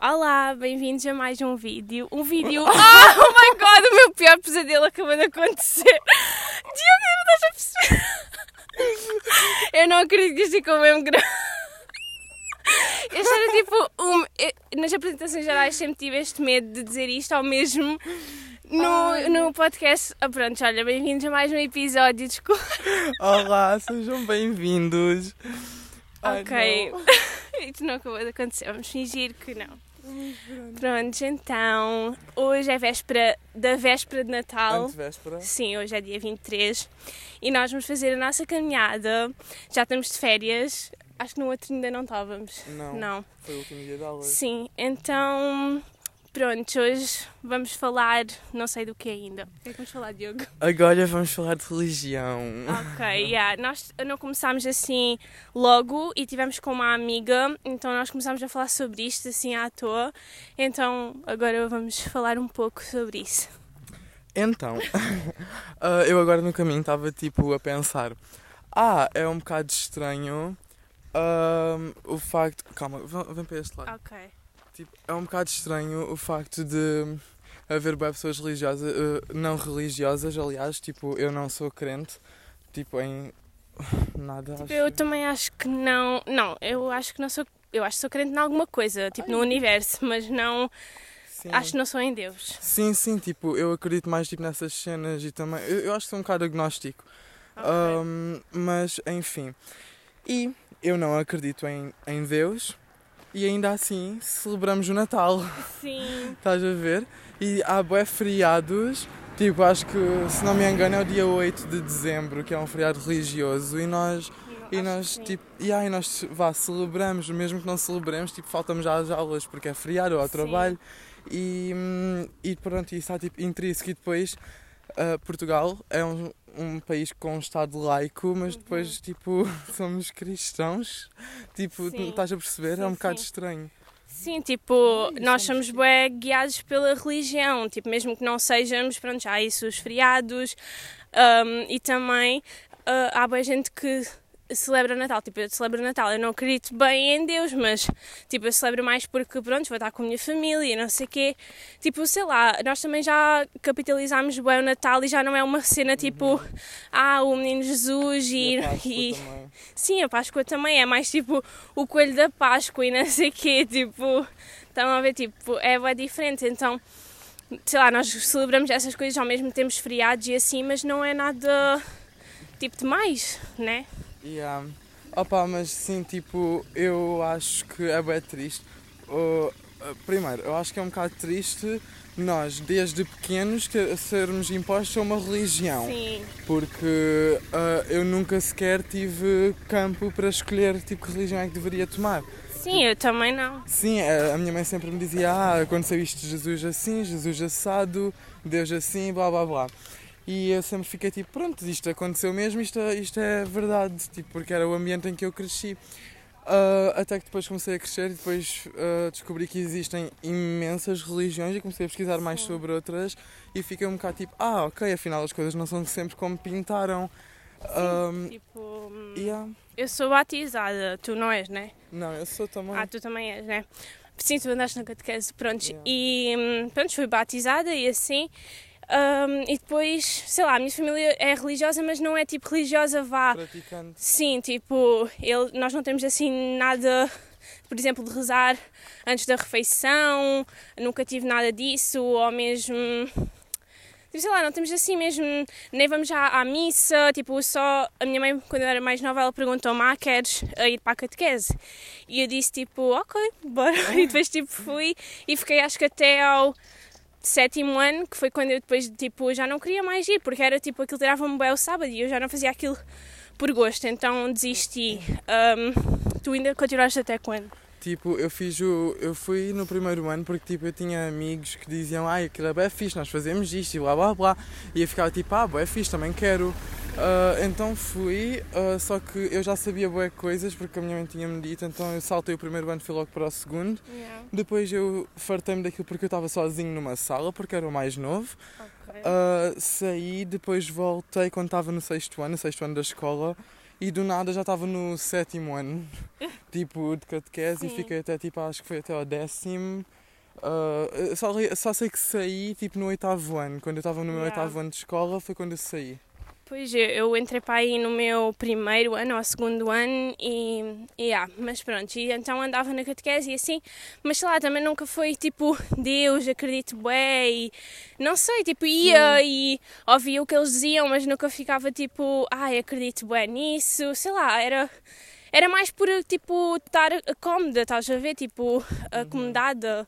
Olá, bem-vindos a mais um vídeo. Um vídeo. Oh my god, o meu pior pesadelo acabou de acontecer. Diogo, não estás a perceber? Eu não acredito que isto ficou mesmo grave. Este era tipo. Um, eu, nas apresentações gerais sempre tive este medo de dizer isto ao mesmo no, no podcast. Ah, pronto, olha, bem-vindos a mais um episódio. Desculpa. Olá, sejam bem-vindos. Ai, Ok. não. Isto não acabou de acontecer, vamos fingir que não. Pronto, então, hoje é véspera da véspera de Natal. Antevéspera. Sim, hoje é dia 23 e nós vamos fazer a nossa caminhada. Já estamos de férias. Acho que no outro ainda não estávamos. Não. Não. Foi o último dia de aulas. Sim, então, pronto, hoje vamos falar, não sei do que ainda. O que é que vamos falar, Diogo? Agora vamos falar de religião. Ok, yeah. nós não começámos assim logo e tivemos com uma amiga, então nós começámos a falar sobre isto assim à toa. Então agora vamos falar um pouco sobre isso. Então, ah, eu agora no caminho estava tipo a pensar: ah, é um bocado estranho ahm, o facto. Calma, vem, vem para este lado. Ok. Tipo, é um bocado estranho o facto de haver boas pessoas religiosas, eh, não religiosas, aliás, tipo, eu não sou crente, tipo, em nada. acho. Eu também acho que não. Não, eu acho que não sou. Eu acho que sou crente em alguma coisa, tipo no universo, mas não. Sim. Acho que não sou em Deus. Sim, sim, tipo, eu acredito mais tipo, nessas cenas e também. Eu, eu acho que sou um bocado agnóstico. Ok. Ahm, mas, enfim. E eu não acredito em, em Deus e ainda assim celebramos o Natal. Sim. Estás a ver? E há bué feriados. Tipo, acho que, se não me engano, é o dia 8 de dezembro, que é um feriado religioso. E nós, e nós tipo, e aí nós, vá, celebramos, mesmo que não celebremos, tipo, faltamos às aulas, porque é feriado ou ao Sim. trabalho. E, hum, e pronto, isso está tipo intrínseco. E depois, ah, Portugal é um, um país com um Estado laico, mas Uhum. depois, tipo, somos cristãos. Tipo, Sim. estás a perceber? Sim, é um bocado sim. estranho. Sim, tipo, Ai, nós somos somos bué guiados pela religião, tipo, mesmo que não sejamos, pronto, já há isso os feriados um, e também ah, há boa gente que celebra o Natal, tipo, eu celebro o Natal, eu não acredito bem em Deus, mas, tipo, eu celebro mais porque, pronto, vou estar com a minha família e não sei o quê, tipo, sei lá, nós também já capitalizámos bem o Natal e já não é uma cena, tipo, ah, o menino Jesus e... Uhum. a e-. Sim, a Páscoa também é mais tipo o coelho da Páscoa e não sei o quê, tipo, estão a ver, tipo, é bem diferente, então, sei lá, nós celebramos essas coisas ao mesmo tempo, feriados e assim, mas não é nada, tipo, demais, né? Yeah. Opa, mas sim, tipo, eu acho que é bem triste. Uh, primeiro, eu acho que é um bocado triste nós, desde pequenos, que- sermos impostos a uma religião. Sim, Porque uh, eu nunca sequer tive campo para escolher tipo que religião é que deveria tomar. sim, eu também não. Sim, a a minha mãe sempre me dizia: Ah, aconteceu isto Jesus assim, Jesus assado, Deus assim, blá blá blá. E eu sempre fiquei tipo: Pronto, isto aconteceu mesmo, isto, isto é verdade, tipo, porque era o ambiente em que eu cresci. Ah, até que depois comecei a crescer e depois ah, descobri que existem imensas religiões e comecei a pesquisar mais Sim. sobre outras e fiquei um bocado tipo: Ah, ok, afinal as coisas não são sempre como pintaram. Ahm, Tipo, hum, yeah. eu sou batizada, tu não és, né? Não, eu sou também. Ah, tu também és, né? Sim, tu andaste na catequese, pronto. Yeah. E hum, pronto, fui batizada e assim. Hum, e depois, sei lá, a minha família é religiosa, mas não é tipo religiosa, vá. praticante. Sim, tipo, ele, nós não temos assim nada, por exemplo, de rezar antes da refeição, nunca tive nada disso, ou mesmo. tipo, Sei lá, não temos assim mesmo, nem vamos já à missa, tipo, só a minha mãe, quando eu era mais nova, ela perguntou-me, ah, queres eh, ir para a catequese? E eu disse, tipo, ok, bora. E depois, tipo, fui e fiquei, acho que até ao sétimo ano, que foi quando eu depois, tipo, já não queria mais ir, porque era, tipo, aquilo tirava-me bem o sábado e eu já não fazia aquilo por gosto, então desisti. Ahm, tu ainda continuaste até quando? Tipo, eu fiz o. Eu fui no primeiro ano porque tipo, eu tinha amigos que diziam, ai, aquilo é bem fixe, nós fazemos isto e blá blá blá. E eu ficava tipo, ah, é fixe, também quero. Ah, então fui, ah, só que eu já sabia boas coisas porque a minha mãe tinha-me dito, então eu saltei o primeiro ano e fui logo para o segundo. Depois eu fartei-me daquilo porque eu estava sozinho numa sala, porque era o mais novo. Ok. Ah, saí, depois voltei quando estava no sexto ano, no sexto ano da escola. E do nada já estava no sétimo ano, tipo, de catequese, e fiquei até, tipo, acho que foi até ao décimo. Ah, só, só sei que saí, tipo, no oitavo ano. Quando eu estava no meu Yeah. oitavo ano de escola, foi quando eu saí. Pois eu, entrei para aí no meu primeiro ano ou segundo ano e, e yeah, mas pronto, e então andava na catequese e assim, mas sei lá, também nunca foi tipo Deus, acredito bem e não sei, tipo ia e ouvia o que eles diziam, mas nunca ficava tipo, ai, acredito bem nisso, sei lá, era era mais por tipo estar cómoda, estás a ver, tipo acomodada,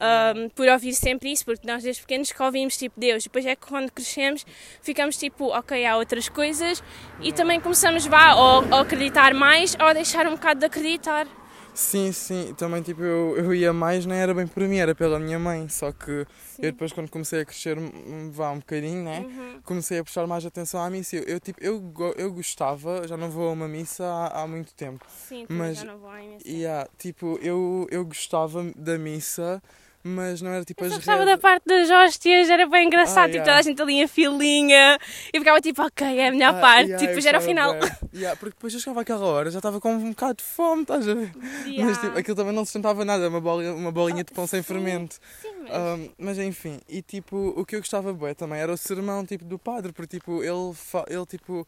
um, por ouvir sempre isso, porque nós desde pequenos que ouvimos tipo Deus, depois é que quando crescemos ficamos tipo, ok, há outras coisas. E também começamos vá, ou, ou acreditar mais ou a deixar um bocado de acreditar. Sim, sim, também tipo eu, eu ia mais, não era bem por mim, era pela minha mãe. Só que eu depois quando comecei a crescer, hum, vá um bocadinho, né? Uhum. Comecei a prestar mais atenção à missa. Eu, eu, tipo, eu, eu gostava, já não vou a uma missa há, há muito tempo. Sim, Mas- já não vou à imensa. E ah, tipo, eu, eu gostava da missa, mas não era tipo Eu as gostava da parte das hóstias, era bem engraçado, Ah, tipo, yeah. toda a gente ali em filinha e ficava tipo, ok, é a melhor Ah, parte, yeah, tipo, depois era o final. Yeah, porque depois eu chegava àquela hora, já estava com um bocado de fome, estás a ver? Mas Yeah. tipo, aquilo também não sustentava nada, uma bolinha, uma bolinha de pão sem sim. fermento. Sim, mas... Um, mas enfim, e tipo, o que eu gostava bué também era o sermão tipo do padre, porque tipo, ele, ele tipo,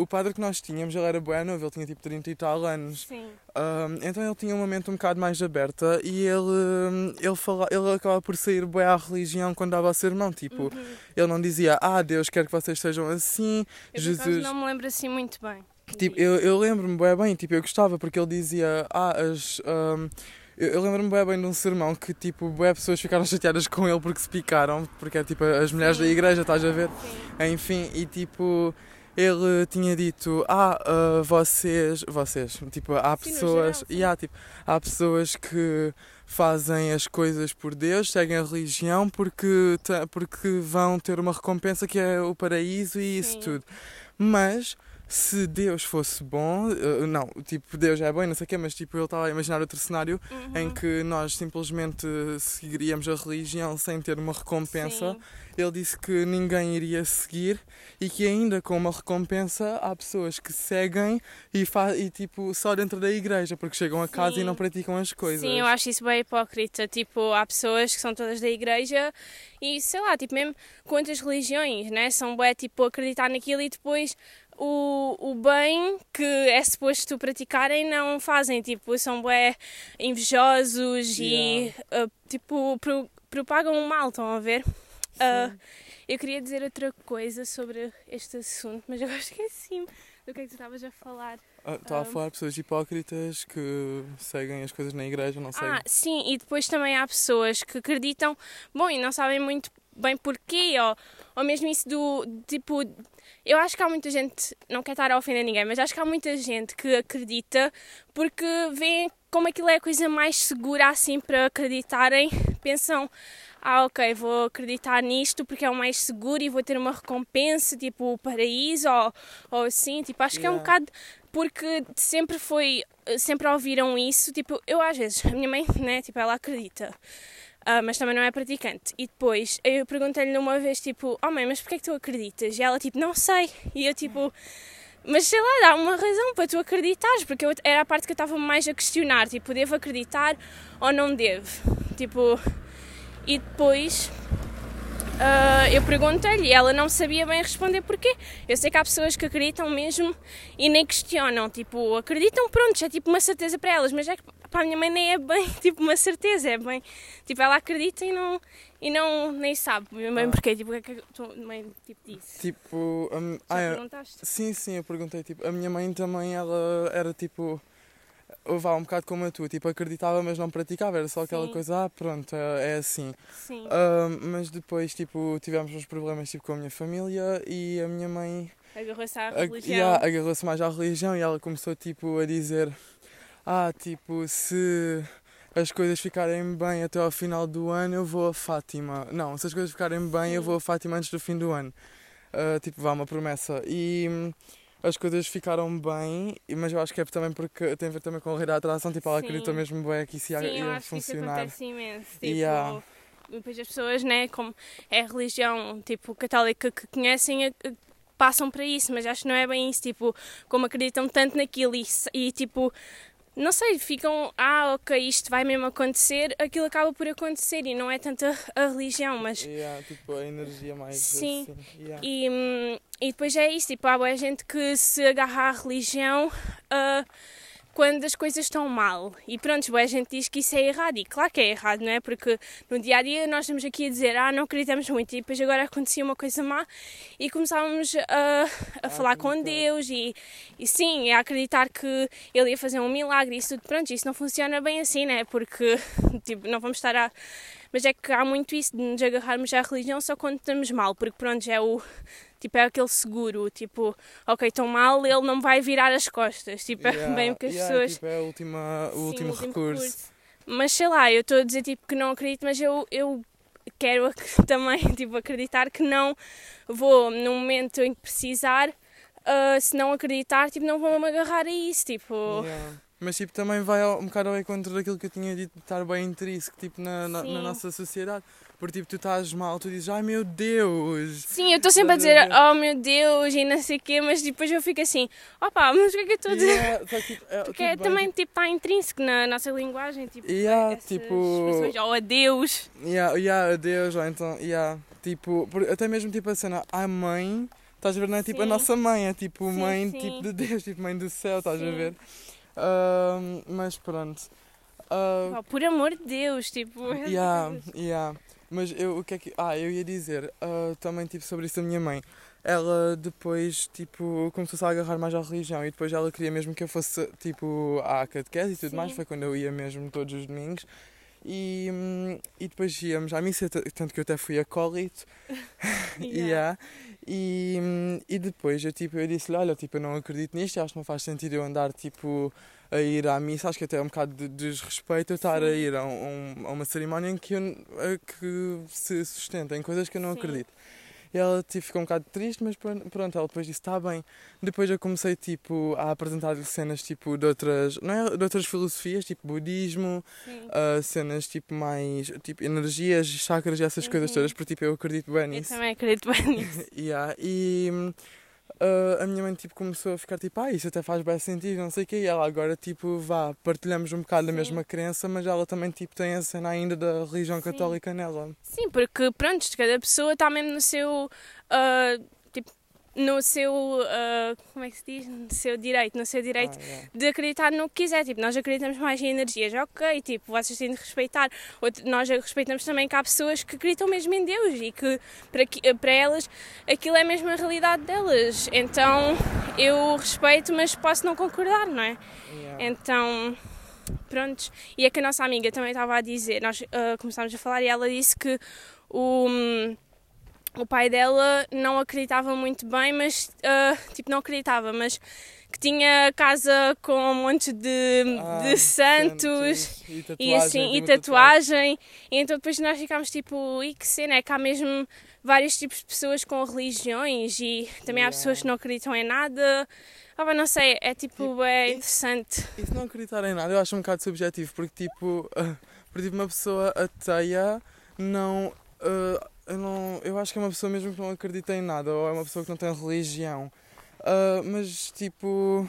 o padre que nós tínhamos, ele era bué novo, ele tinha tipo 30 e tal anos. Sim. Um, então ele tinha uma mente um bocado mais aberta e ele, um, ele, fala, ele acaba por sair bué à religião quando dava o sermão, tipo, Uhum. ele não dizia, ah, Deus quer que vocês sejam assim, Eu, Jesus... não me lembro assim muito bem. Tipo, eu, eu lembro-me bem bem, tipo, eu gostava porque ele dizia, ah, as. ahm, eu, eu lembro-me bem bem de um sermão que, tipo, bué pessoas ficaram chateadas com ele porque se picaram, porque é tipo as mulheres da Sim. igreja, estás a ver? Sim. Enfim, e tipo, ele tinha dito, ah, ah, vocês, vocês, tipo, há Sim, pessoas, geral, e há, tipo, há pessoas que fazem as coisas por Deus, seguem a religião porque, porque vão ter uma recompensa que é o paraíso e isso Sim. tudo. Mas se Deus fosse bom, eh, não, tipo, Deus é bom e não sei o quê, mas tipo, ele estava a imaginar outro cenário Uhum. em que nós simplesmente seguiríamos a religião sem ter uma recompensa. Sim. Ele disse que ninguém iria seguir e que ainda com uma recompensa há pessoas que seguem e, e tipo só dentro da igreja porque chegam a casa Sim. e não praticam as coisas. Sim, eu acho isso bem hipócrita. Tipo, há pessoas que são todas da igreja e sei lá, tipo, mesmo outras religiões, né? São bué, tipo, acreditar naquilo e depois o, o bem que é suposto praticarem não fazem. Tipo, são bué invejosos e, ah, tipo, pro- propagam o mal, estão a ver? Ah, eu queria dizer outra coisa sobre este assunto, mas eu acho que é assim. Do que é que tu estavas a falar? Ah, Estava a Ah. falar de pessoas hipócritas que seguem as coisas na igreja, não seguem. Ah, sim, e depois também há pessoas que acreditam, bom, e não sabem muito bem porquê, ou, ou mesmo isso do tipo. Eu acho que há muita gente, não quero estar a ofender ninguém, mas acho que há muita gente que acredita porque vê como aquilo é a coisa mais segura assim para acreditarem. Pensam, ah, ok, vou acreditar nisto porque é o mais seguro e vou ter uma recompensa, tipo o paraíso ou, ou assim. Tipo, acho que é um Yeah. bocado porque sempre foi, sempre ouviram isso. Tipo, eu às vezes, a minha mãe, né, tipo, ela acredita. Ah, mas também não é praticante. E depois eu perguntei-lhe uma vez, tipo, oh mãe, mas porquê é que tu acreditas? E ela, tipo, não sei. E eu, tipo, mas sei lá, dá uma razão para tu acreditares, porque eu, era a parte que eu estava mais a questionar, tipo, devo acreditar ou não devo? Tipo, e depois ah, eu perguntei-lhe e ela não sabia bem responder porquê. Eu sei que há pessoas que acreditam mesmo e nem questionam, tipo, acreditam, pronto, é tipo uma certeza para elas, mas é que para a minha mãe nem é bem tipo uma certeza, é bem, tipo, ela acredita e não, e não nem sabe bem Ah. porquê, tipo, o que é que a tua mãe tipo, disse? Tipo, Já ah, eu- perguntaste? sim, sim, eu perguntei, tipo, a minha mãe também, ela era tipo, vá um bocado como a tua, tipo, acreditava mas não praticava, era só aquela Sim. coisa, ah, pronto, é, é assim. Sim. Ah, mas depois, tipo, tivemos uns problemas tipo, com a minha família e a minha mãe Agarrou-se à religião. yeah, agarrou-se mais à religião e ela começou tipo a dizer ah, tipo, se as coisas ficarem bem até ao final do ano eu vou a Fátima. Não, se as coisas ficarem bem eu vou a Fátima antes do fim do ano. Ah, tipo, vá, uma promessa. E hum, as coisas ficaram bem, mas eu acho que é também porque tem a ver também com a lei da atração, tipo, ela Sim. acreditou mesmo bem que isso ia, Sim, eu ia acho que isso funcionar. acontece imenso. Tipo, Yeah. depois as pessoas, né, como é a religião tipo católica que conhecem, a- a- passam para isso, mas acho que não é bem isso, tipo, como acreditam tanto naquilo e, e tipo, não sei, ficam, ah, ok, isto vai mesmo acontecer, aquilo acaba por acontecer e não é tanto a, a religião, mas. Yeah, tipo, a energia mais. Sim. Assim. Yeah. E, hum, e depois é isso, tipo, há boa gente que se agarra à religião uh, quando as coisas estão mal. E pronto, boa gente diz que isso é errado. E claro que é errado, não é? Porque no dia a dia nós estamos aqui a dizer, ah, não acreditamos muito. E depois agora acontecia uma coisa má e começávamos a, a falar com. Deus e, e sim, a acreditar que Ele ia fazer um milagre e isso tudo. Pronto, isso não funciona bem assim, né? Porque, tipo, não vamos estar a. Mas é que há muito isso de nos agarrarmos à religião só quando estamos mal, porque pronto, é o. Tipo, é aquele seguro, tipo, ok, estou mal, ele não me vai virar as costas. Tipo, é Yeah, bem porque as yeah, pessoas. Tipo, é a última, o Sim, último recurso. Mas sei lá, eu estou a dizer tipo que não acredito, mas eu, eu quero também tipo, acreditar que não vou, no momento em que precisar, ah, se não acreditar, tipo, não vou me agarrar a isso. Tipo, Yeah. Mas tipo, também vai ao- um bocado ao encontro daquilo que eu tinha dito de estar bem intrínseco tipo, na, na, na nossa sociedade. Porque tipo, tu estás mal, tu dizes, ai meu Deus! sim, eu estou sempre a a dizer, oh meu Deus, e não sei o quê, mas depois eu fico assim, opa, mas o que é que eu estou a dizer? Yeah, que, tipo, é, Porque é, bem, também tipo, está intrínseco na nossa linguagem, tipo, Yeah, essas tipo- expressões, oh adeus. Yeah, yeah, adeus, ou então, yeah, tipo, até mesmo tipo a cena, a mãe, estás a ver, não é tipo a Sim. nossa mãe, é tipo Sim, mãe sim. tipo de Deus, tipo mãe do céu, estás a ver? Ahm, mas pronto. Ah, Oh, por amor de Deus, tipo, yeah, yeah. Mas eu, o que é que. Ah, eu ia dizer ah, também tipo sobre isso da minha mãe. Ela depois, tipo, começou-se a agarrar mais à religião e depois ela queria mesmo que eu fosse, tipo, à catequese e tudo Sim. mais. Foi quando eu ia mesmo todos os domingos. E, hum, e depois íamos à missa, tanto que eu até fui acólito. Yeah. Yeah. E, hum, e depois eu, tipo, eu disse-lhe, olha, tipo, eu não acredito nisto, acho que não faz sentido eu andar, tipo, a ir à missa, acho que até é um bocado de desrespeito eu estar a Sim. ir a, um- a uma cerimónia em que, eu, a que se sustenta em coisas que eu não Sim. acredito. E ela tipo, ficou um bocado triste, mas pron- pronto, ela depois disse, está bem. Depois eu comecei tipo, a apresentar-lhe cenas tipo, de, outras, não é, de outras filosofias, tipo budismo, ah, cenas tipo mais, tipo energias, chakras e essas coisas Uhum. todas, porque tipo, eu acredito bem Eu nisso. também acredito bem nisso. Yeah, e ah, a minha mãe tipo, começou a ficar tipo, ah, isso até faz bem sentido, não sei o quê. E ela agora tipo, vá, partilhamos um bocado da Sim. mesma crença, mas ela também tipo, tem a cena ainda da religião Sim. católica nela. Sim, porque pronto, cada pessoa está mesmo no seu. tipo, no seu. ah, como é que se diz? No seu direito, no seu direito Ah, yeah. de acreditar no que quiser. Tipo, nós acreditamos mais em energias, ok, tipo, vocês têm de respeitar. Outro- nós respeitamos também que há pessoas que acreditam mesmo em Deus e que para, que- para elas aquilo é mesmo a realidade delas. Então eu respeito, mas posso não concordar, não é? Yeah. Então, prontos. E é que a nossa amiga também estava a dizer, nós ah, começámos a falar e ela disse que o, hum, o pai dela não acreditava muito bem, mas, ah, tipo, não acreditava, mas que tinha casa com um monte de, Ah, de santos. e, E tatuagem, assim, tem e tatuagem, e então depois nós ficámos tipo, e que cena, é que há mesmo vários tipos de pessoas com religiões e também há Yeah. pessoas que não acreditam em nada. Ah, não sei, é tipo, é interessante. E se não acreditar em nada, eu acho um bocado subjetivo, porque tipo, porque, tipo uma pessoa ateia não, ah, eu não. Eu acho que é uma pessoa mesmo que não acredita em nada, ou é uma pessoa que não tem religião. Ah, mas tipo.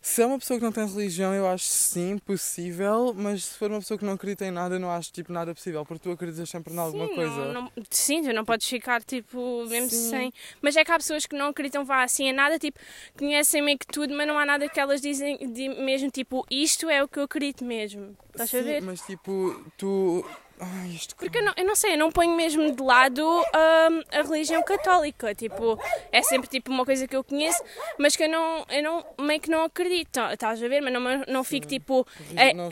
Se é uma pessoa que não tem religião, eu acho sim possível, mas se for uma pessoa que não acredita em nada, eu não acho tipo nada possível, porque tu acreditas sempre em alguma sim, coisa. Não, não, sim, tu não podes ficar tipo, mesmo Sim. sem. Mas é que há pessoas que não acreditam vá assim em nada, tipo, conhecem meio que tudo, mas não há nada que elas dizem de, mesmo, tipo, isto é o que eu acredito mesmo. Estás a Sim, ver? mas tipo, tu. Ai, isto Porque eu não, eu não sei, eu não ponho mesmo de lado hum, a religião católica. Tipo, é sempre tipo uma coisa que eu conheço, mas que eu não, eu não meio que não acredito. tá- Estás a ver? Mas não, não fico tipo. é- não.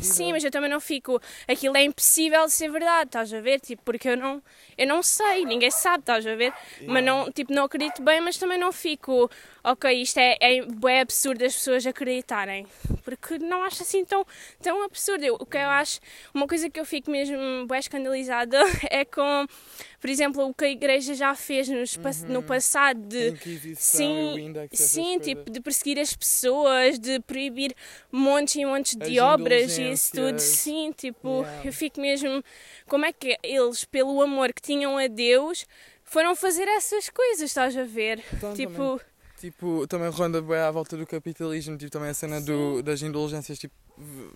Sim, mas eu também não fico. Aquilo é impossível de ser verdade, estás a ver? Tipo, porque eu não, eu não sei, ninguém sabe, estás a ver? Mas não, tipo, não acredito bem, mas também não fico. Ok, isto é, é, bué absurdo as pessoas acreditarem. Porque não acho assim tão, tão absurdo. Eu- o que eu acho, uma coisa que eu fico mesmo bué escandalizada é com, por exemplo, o que a igreja já fez nos, pass- no passado de. Sim, sim tipo, de perseguir as pessoas, de proibir montes e montes de As obras e isso tudo. Sim, tipo, Yeah. eu fico mesmo. Como é que eles, pelo amor que tinham a Deus, foram fazer essas coisas, estás a ver? Então, tipo, tipo, também ronda bem à volta do capitalismo, tipo, também a cena do, das indulgências, tipo,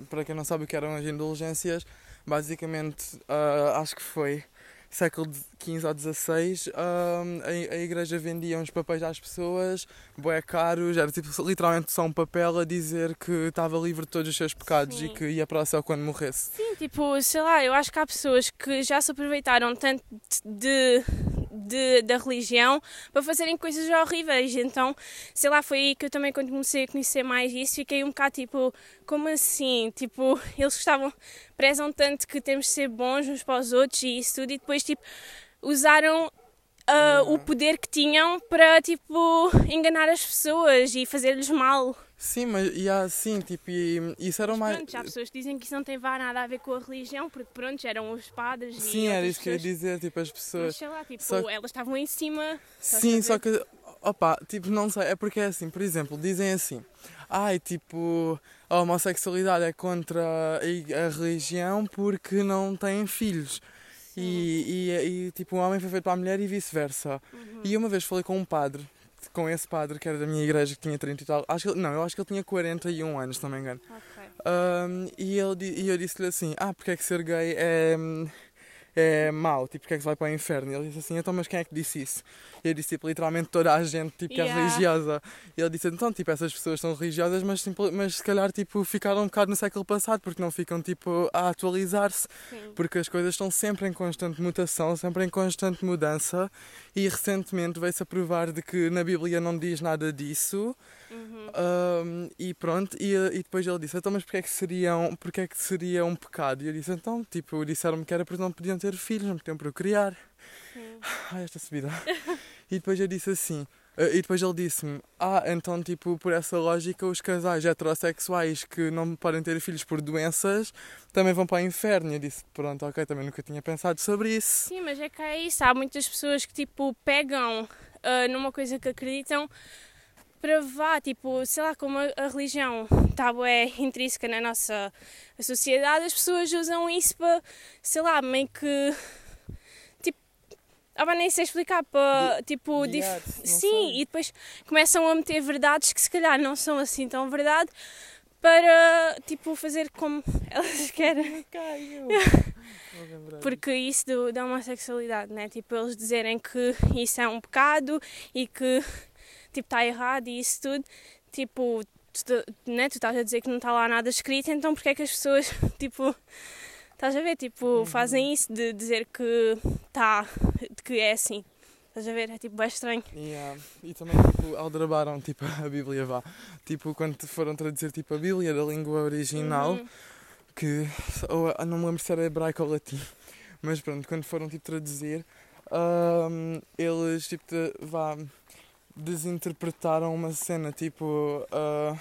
para quem não sabe o que eram as indulgências, basicamente, ah, acho que foi século XV ou XVI, ah, a, a igreja vendia uns papéis às pessoas, bué caros, era tipo literalmente só um papel a dizer que estava livre de todos os seus pecados Sim. e que ia para o céu quando morresse. sim, tipo, sei lá, eu acho que há pessoas que já se aproveitaram tanto de, de- da religião para fazerem coisas horríveis. Então, sei lá, foi aí que eu também, quando comecei a conhecer mais isso, fiquei um bocado tipo, como assim? Tipo, eles gostavam, prezam tanto que temos de ser bons uns para os outros e isso tudo, e depois, tipo, usaram. ah, o poder que tinham para tipo enganar as pessoas e fazer-lhes mal. Sim, mas e há assim, tipo, e, isso era mais. Pronto, já há pessoas que dizem que isso não tem nada a ver com a religião, porque pronto, eram os padres e Sim, era isso que eu ia pessoas. dizer, tipo, as Mas pessoas. sei lá, tipo, Só elas estavam em cima. Sim, só que, opa, tipo, não sei, é porque é assim, por exemplo, dizem assim, ai, tipo, a homossexualidade é contra a, a religião porque não têm filhos. E, e, e, tipo, o homem foi feito para a mulher e vice-versa. Uhum. E uma vez falei com um padre, com esse padre que era da minha igreja, que tinha 30 e tal, acho que, não, eu acho que ele tinha 41 anos, se não me engano. Ok. Um, e, ele, e eu disse-lhe assim: Ah, porque é que ser gay é, é mau? Tipo, porque é que se vai para o inferno? E ele disse assim: Então, mas quem é que disse isso? E eu disse: tipo, literalmente toda a gente tipo, que é Yeah. religiosa. E ele disse: Então, tipo, essas pessoas são religiosas, mas, mas se calhar tipo, ficaram um bocado no século passado, porque não ficam tipo, a atualizar-se. Porque as coisas estão sempre em constante mutação, sempre em constante mudança. E recentemente veio-se a provar de que na Bíblia não diz nada disso. Uhum. Um, e pronto, e, e depois ele disse, então mas porquê é que seria um, porquê é que seria um pecado? E eu disse, então, tipo, disseram-me que era porque não podiam ter filhos, não podiam procriar. Sim. Ai, esta subida. e depois eu disse assim, eh, e depois ele disse-me, ah, então, tipo, por essa lógica, os casais heterossexuais que não podem ter filhos por doenças também vão para o inferno. E eu disse, pronto, ok, também nunca tinha pensado sobre isso. Sim, mas é que é isso. Há muitas pessoas que tipo pegam ah, numa coisa que acreditam para vá, tipo, sei lá, como a, a religião está é intrínseca na nossa sociedade, as pessoas usam isso para, sei lá, meio que tipo, ah, pá, nem sei explicar para tipo dif- sim, sei. e depois começam a meter verdades que se calhar não são assim tão verdade para tipo fazer como elas querem. Porque isso do, da homossexualidade, né? Tipo, eles dizerem que isso é um pecado e que, tipo, está errado e isso tudo. Tipo, tu, né? tu estás a dizer que não está lá nada escrito, então porque é que as pessoas, tipo, estás a ver? Tipo, fazem isso de dizer que está, que é assim. Estás a ver? É tipo, é estranho. Yeah. E também, tipo, aldrabaram, tipo, a Bíblia, vá. Tipo, quando foram traduzir, tipo, a Bíblia da língua original, Uhum. que, ou, ah, não me lembro se era hebraico ou latim, mas pronto, quando foram, tipo, traduzir, ahm, eles, tipo, vá, desinterpretaram uma cena, tipo, ah,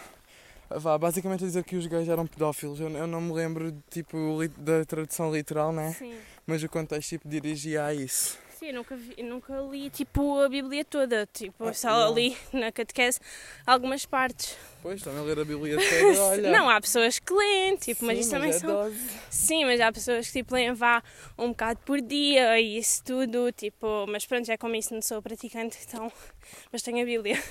vá, basicamente a dizer que os gays eram pedófilos. Eu, eu não me lembro, tipo, da tradução literal, né? Sim. Mas o contexto, tipo, dirigia a isso. Sim, eu nunca, vi, nunca li tipo a Bíblia toda, tipo, Ah, só não. li na catequese algumas partes. Pois, também ler a Bíblia toda, olha. Não, há pessoas que leem, tipo, mas Sim, isso também é são. dose. Sim, mas há pessoas que tipo leem vá um bocado por dia e isso tudo, tipo, mas pronto, já como isso não sou praticante, então. Mas tenho a Bíblia.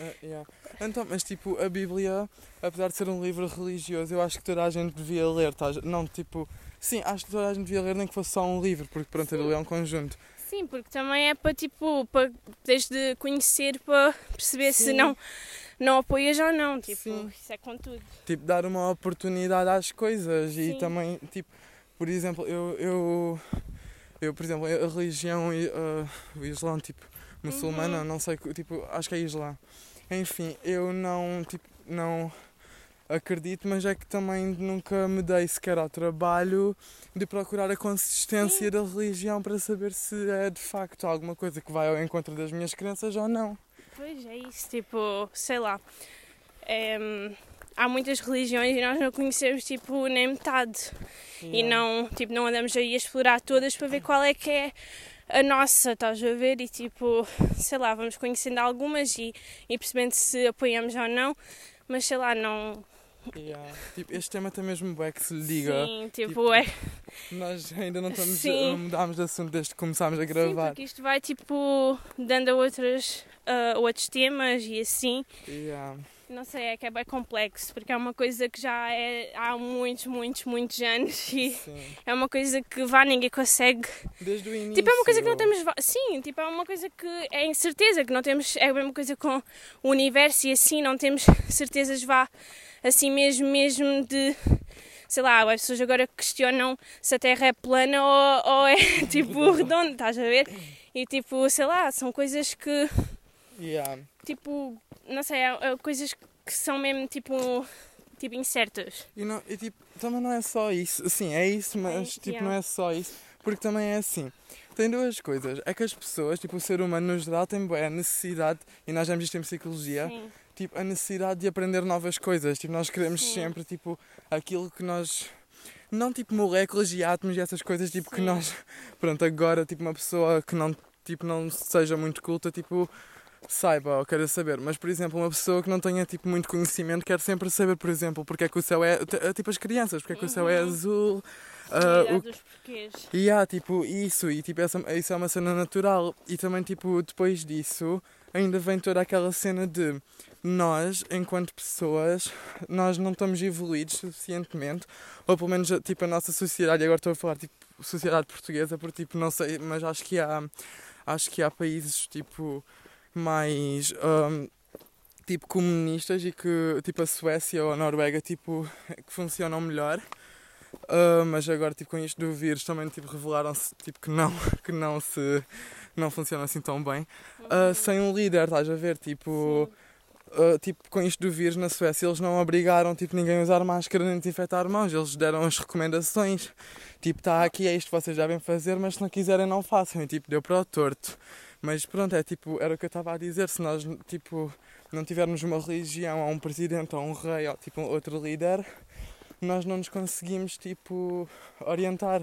Ah, yeah. Então, mas tipo, a Bíblia, apesar de ser um livro religioso, eu acho que toda a gente devia ler, tá? Não, tipo, sim, acho que toda a gente devia ler, nem que fosse só um livro, porque pronto, a Bíblia é um conjunto. Sim, porque também é para tipo, para desde conhecer para perceber se Sim. não, não apoias ou não, tipo, Sim. isso é com tudo. Tipo, dar uma oportunidade às coisas e Sim. também, tipo, por exemplo, eu, eu, eu por exemplo, a religião, uh, o Islão, tipo, muçulmana, Uhum. não sei, tipo, acho que é Islã. Enfim, eu não, tipo, não acredito, mas é que também nunca me dei sequer ao trabalho de procurar a consistência da religião para saber se é de facto alguma coisa que vai ao encontro das minhas crenças ou não. Pois é isso, tipo, sei lá. em, há muitas religiões e nós não conhecemos tipo nem metade. E não, tipo, não andamos aí a explorar todas para ver qual é que é a nossa, estás a ver? E tipo, sei lá, vamos conhecendo algumas e, e percebendo se apoiamos ou não, mas sei lá, não, Yeah. Tipo, este tema tem mesmo bué que se lhe diga. Sim, tipo, Tipo, é. Nós ainda não estamos Sim. a, mudámos de assunto desde que começámos a Sim, gravar. porque isto vai tipo dando a outras, a outros temas e assim. Yeah. Não sei, é que é bem complexo, porque é uma coisa que já é há muitos, muitos, muitos anos e Sim. é uma coisa que vá, ninguém consegue. Desde o início. Tipo, é uma coisa que não temos. Sim, tipo, é uma coisa que é incerteza, que não temos. É a mesma coisa com o universo e assim, não temos certezas, vá, assim mesmo, mesmo de. Sei lá, as pessoas agora questionam se a Terra é plana ou, ou é tipo redonda, estás a ver? E tipo, sei lá, são coisas que Yeah. tipo, não sei, é, é coisas que são mesmo tipo, tipo incertas. E, não, e tipo, também não é só isso. Sim, é isso, mas É, tipo, yeah. não é só isso. Porque também é assim. Tem duas coisas. É que as pessoas, tipo, o ser humano no geral tem a necessidade, e nós já vemos isto em psicologia, Sim, tipo, a necessidade de aprender novas coisas. Tipo, nós queremos Sim. sempre, tipo, aquilo que nós... Não tipo moléculas e átomos e essas coisas, tipo, que Sim. nós... Pronto, agora, tipo, uma pessoa que não, tipo, não seja muito culta, tipo... Saiba ou queira saber, mas por exemplo, uma pessoa que não tenha tipo muito conhecimento quer sempre saber, por exemplo, porque é que o céu é. t- Tipo as crianças, porque é que o céu é Uhum. azul, idade o dos porquês. e há, tipo, isso, e tipo, essa, isso é uma cena natural. E também, tipo, depois disso, ainda vem toda aquela cena de nós, enquanto pessoas, nós não estamos evoluídos suficientemente, ou pelo menos, tipo, a nossa sociedade, agora estou a falar, tipo, sociedade portuguesa, porque, tipo, não sei, mas acho que há, acho que há países, tipo, mais, hum, tipo, comunistas e que, tipo, a Suécia ou a Noruega, tipo, que funcionam melhor. Ah, mas agora tipo com isto do vírus também tipo revelaram-se tipo que não que não se não funciona assim tão bem Ah, sem um líder estás a ver? Tipo ah, tipo com isto do vírus na Suécia eles não obrigaram tipo ninguém a usar máscara nem desinfetar mãos eles deram as recomendações tipo está aqui é isto que vocês devem fazer mas se não quiserem não façam e tipo deu para o torto. Mas pronto é tipo era o que eu estava a dizer se nós tipo não tivermos uma religião ou um presidente ou um rei ou tipo outro líder nós não nos conseguimos tipo orientar.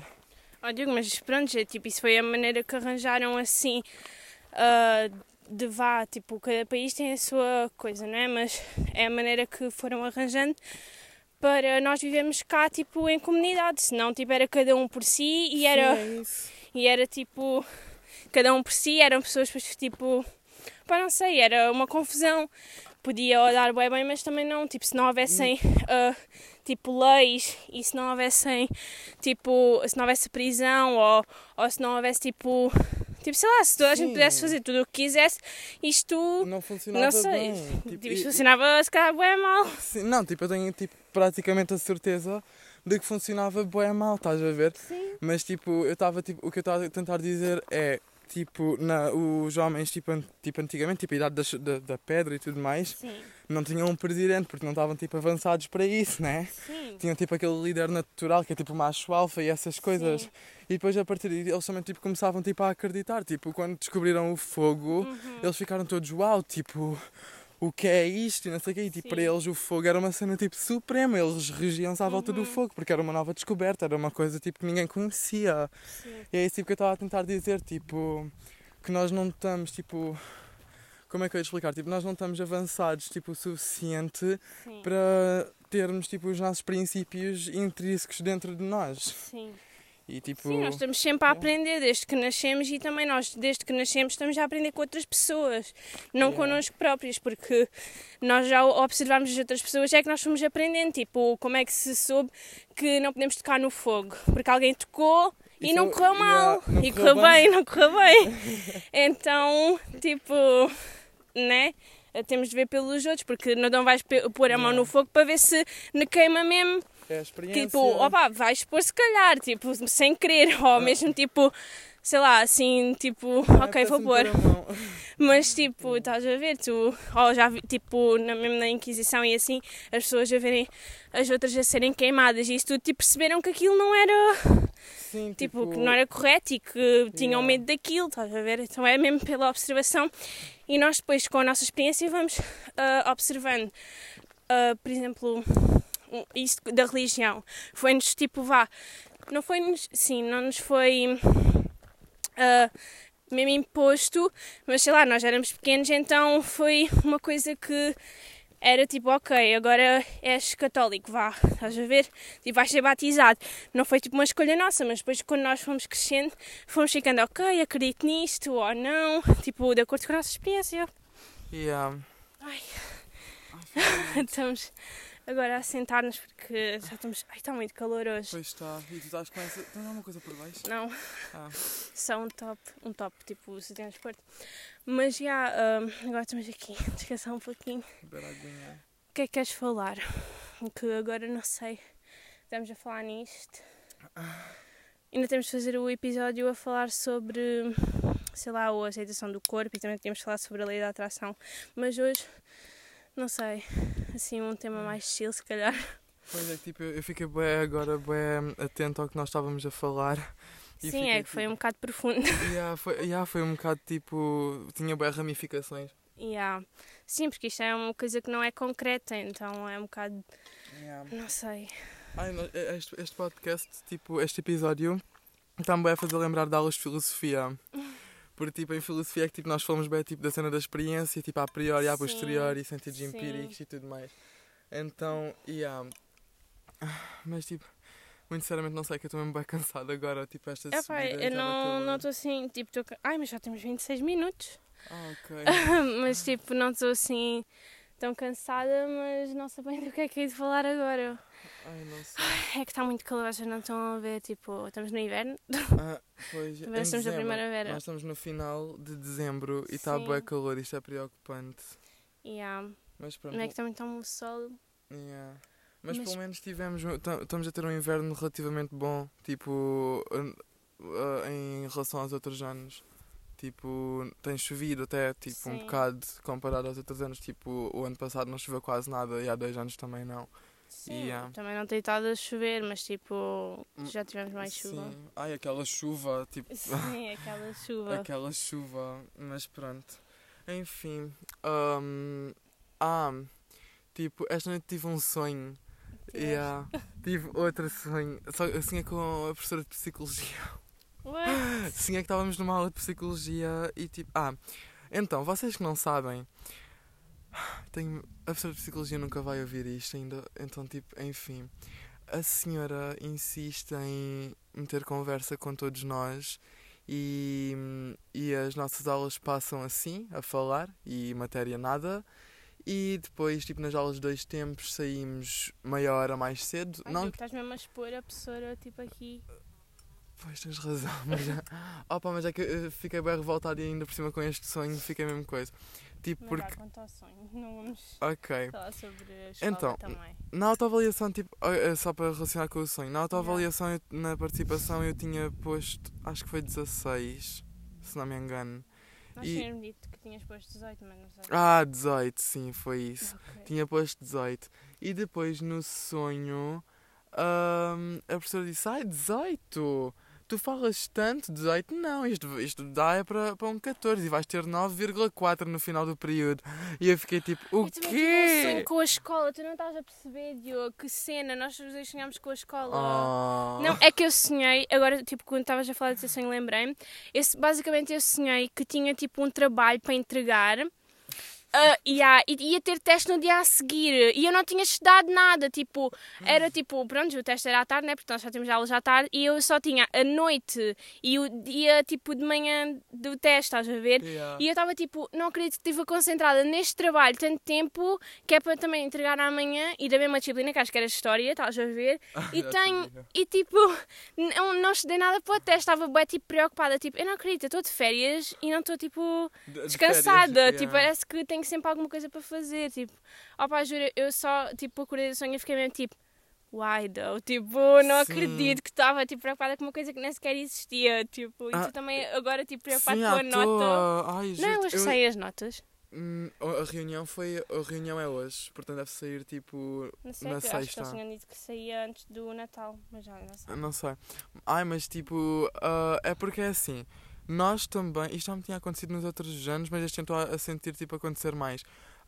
Ó Diogo, mas pronto, é, tipo, isso foi a maneira que arranjaram assim ah, de vá, tipo, cada país tem a sua coisa, não é? Mas é a maneira que foram arranjando para nós vivermos cá, tipo, em comunidade, senão, tipo, era cada um por si e era, Sim, é e era tipo, cada um por si, eram pessoas, tipo, pá, não sei, era uma confusão. Podia olhar bem bem, mas também não, tipo, se não houvessem, ah, tipo, leis e se não houvessem, tipo, se não houvesse prisão ou, ou se não houvesse, tipo, tipo, sei lá, se toda a gente Sim. pudesse fazer tudo o que quisesse, isto, Não funcionava não sei, bem. tipo, Tipo, isto e- funcionava se calhar bem mal. sim, não, tipo, eu tenho tipo, praticamente a certeza de que funcionava bem mal, estás a ver? Sim. Mas tipo, eu estava tipo, o que eu estava a tentar dizer é tipo, na, os homens tipo, an- tipo antigamente, tipo a idade das- da, da pedra e tudo mais, Sim, não tinham um presidente porque não estavam tipo avançados para isso, né? sim. tinham tipo aquele líder natural que é tipo macho alfa e essas coisas. Sim. E depois a partir daí eles também tipo, começavam tipo, a acreditar. Tipo, quando descobriram o fogo, Uhum. eles ficaram todos uau, tipo, o que é isto? E não sei o quê. E tipo, Sim. para eles o fogo era uma cena tipo suprema. Eles regiam-se à volta do Uhum. fogo porque era uma nova descoberta, era uma coisa tipo que ninguém conhecia. Sim. E é isso tipo, que eu estava a tentar dizer, tipo, que nós não estamos tipo. Como é que eu ia explicar? Tipo, nós não estamos avançados tipo, o suficiente Sim. para termos tipo os nossos princípios intrínsecos dentro de nós. Sim. E tipo, Sim, nós estamos sempre a aprender desde que nascemos e também nós, desde que nascemos, estamos a aprender com outras pessoas, não Yeah. connosco próprios, porque nós já observamos as outras pessoas, é que nós fomos aprendendo, tipo, como é que se soube que não podemos tocar no fogo, porque alguém tocou e Isso não é- correu mal, yeah, não e correu bem, bem. não correu bem. então, tipo, né? Temos de ver pelos outros, porque não vais pôr a mão Yeah. no fogo para ver se ne queima mesmo. É a experiência. Tipo, opa, vais pôr se calhar, tipo, sem querer, ou mesmo tipo, sei lá, assim, tipo, É ok, vou péssimo pôr. Mas tipo, estás a ver, tu, ou já vi, tipo, na, mesmo na Inquisição e assim, as pessoas a verem as outras a serem queimadas e isso tudo, tipo, perceberam que aquilo não era, Sim, tipo, que não era correto e que tinham Yeah. medo daquilo, estás a ver? Então é mesmo pela observação e nós depois, com a nossa experiência, vamos ah, observando, Ah, por exemplo, isso da religião, foi-nos tipo, vá, não foi-nos, sim, não nos foi ah, mesmo imposto, mas sei lá, nós éramos pequenos, então foi uma coisa que era tipo, ok, agora és católico, vá, estás a ver? Tipo, vais ser batizado. Não foi tipo uma escolha nossa, mas depois quando nós fomos crescendo, fomos ficando, ok, acredito nisto ou não, tipo, de acordo com a nossa experiência. Yeah. Ai, Ai, estamos agora a sentar-nos porque já estamos. Ai, está muito calor hoje. Pois está. E tu estás com essa. Tens alguma coisa por baixo? Não, Ah, só um top, um top, tipo, se transporte. Mas já, hum, agora estamos aqui, descansar um pouquinho. beber aguinha. O que é que queres falar? Que agora não sei. Estamos a falar nisto. Ainda temos de fazer o episódio a falar sobre, sei lá, a aceitação do corpo e também temos de falar sobre a lei da atração. Mas hoje, não sei, assim, um tema mais chill, se calhar. Pois é, tipo, eu fiquei bem agora bem atento ao que nós estávamos a falar. Sim, fiquei, é que foi um bocado profundo. tipo, yeah, foi, yeah, foi um bocado tipo. Tinha bem ramificações. Yeah. Sim, porque isto é uma coisa que não é concreta, então é um bocado. Não sei. Ai, não, este, este podcast, tipo, este episódio, está-me bem a fazer lembrar de aulas de filosofia. Porque, tipo, em filosofia é que tipo, nós falamos bem tipo, da cena da experiência, tipo, a priori, a posteriori, sentidos sim. empíricos e tudo mais. Então, yeah. Mas, tipo, muito sinceramente não sei, que eu estou mesmo bem cansado agora, tipo, esta Epá, subida eu não estou assim, tipo, tô... ai, mas já temos 26 minutos. Ah, ok. mas tipo, não estou assim tão cansada, mas não sei bem do que é que é de falar agora. Ai, não sei. É que está muito calor, vocês não estão a ver, tipo, estamos no inverno. Ah, pois, Mas estamos na primavera. Nós estamos no final de dezembro e está bem calor, isto é preocupante. Yeah. Mas pronto. Não é que também está um sol. Yeah. Mas, Mas- pelo menos tivemos, tam- estamos a ter um inverno relativamente bom, tipo, ah, em relação aos outros anos. Tipo, tem chovido até, tipo, um Sim. bocado comparado aos outros anos. Tipo, o ano passado não choveu quase nada e há dois anos também não. Sim, Yeah. também não tem estado a chover, mas tipo, já tivemos mais chuva. Sim. Ai, aquela chuva, tipo, Sim, aquela chuva. aquela chuva, mas pronto. Enfim, hum, ah, tipo, esta noite tive um sonho. Yeah. Tive outro sonho. Só eu sonhei com a professora de psicologia. What? Sonhei que estávamos numa aula de psicologia e tipo. Ah, então, vocês que não sabem. Tenho, a professora de psicologia nunca vai ouvir isto ainda. Então, tipo, enfim. A senhora insiste em meter conversa com todos nós e, e as nossas aulas passam assim, a falar e matéria nada. E depois, tipo, nas aulas de dois tempos saímos meia hora mais cedo. Ai, não estás mesmo a expor a professora, tipo, aqui. Pois tens razão, mas já. Opa, mas é que eu fiquei bem revoltado e ainda por cima com este sonho fiquei a mesma coisa. Tipo, Mas porque. vá, quanto ao sonho, não vamos Ok. falar sobre a escola Então, também. Na autoavaliação, tipo, é só para relacionar com o sonho, na autoavaliação, eu- na participação, eu tinha posto, acho que foi 16, se não me engano. Nós e- tínhamos dito que tinhas posto 18, mas não sei. Ah, 18, sim, foi isso. Ok. Tinha posto 18. E depois no sonho, ahm, a professora disse: Ai, 18! Tu falas tanto, 18? Não, isto, isto dá é para, para um 14 e vais ter 9,4 no final do período. E eu fiquei tipo: O Eu quê? com a escola, tu não estás a perceber, Diogo, que cena, nós os dois sonhámos com a escola. Ah. Não, é que eu sonhei, agora, tipo, quando estavas a falar desse sonho, lembrei-me. Basicamente, eu sonhei que tinha, tipo, um trabalho para entregar. Ah, e há- e ia ter teste no dia a seguir e eu não tinha estudado nada, tipo, era tipo, pronto, o teste era à tarde, né, porque nós só temos aulas à tarde e eu só tinha a noite e o dia, tipo, de manhã do teste, estás a ver? Yeah. E eu estava tipo, não acredito que estive concentrada neste trabalho tanto tempo que é para também entregar amanhã e da mesma disciplina que acho que era História, estás a ver? E Já tenho, e tipo, não, não estudei nada para o teste, estava bem tipo preocupada, tipo, eu não acredito, estou de férias e não estou tipo De- de descansada, férias, tipo, yeah. parece que tenho sempre alguma coisa para fazer, tipo, opá, juro, eu só, tipo, acordei do sonho e fiquei mesmo tipo, why though? Tipo, não Sim. acredito que estava, tipo, preocupada com uma coisa que nem sequer existia, tipo, e Ah, tu também agora, tipo, preocupada com a nota. Ai, Não, juro-te, hoje eu- saem as notas. Hum, A reunião foi. A reunião é hoje, portanto deve sair tipo. Não sei, Na que eu acho que sexta. eles tinham dito que saía antes do Natal, mas já não sei. Não sei. Ai, mas tipo. ah, é porque é assim. Nós também. Isto já me tinha acontecido nos outros anos, mas este ano estou a sentir tipo acontecer mais.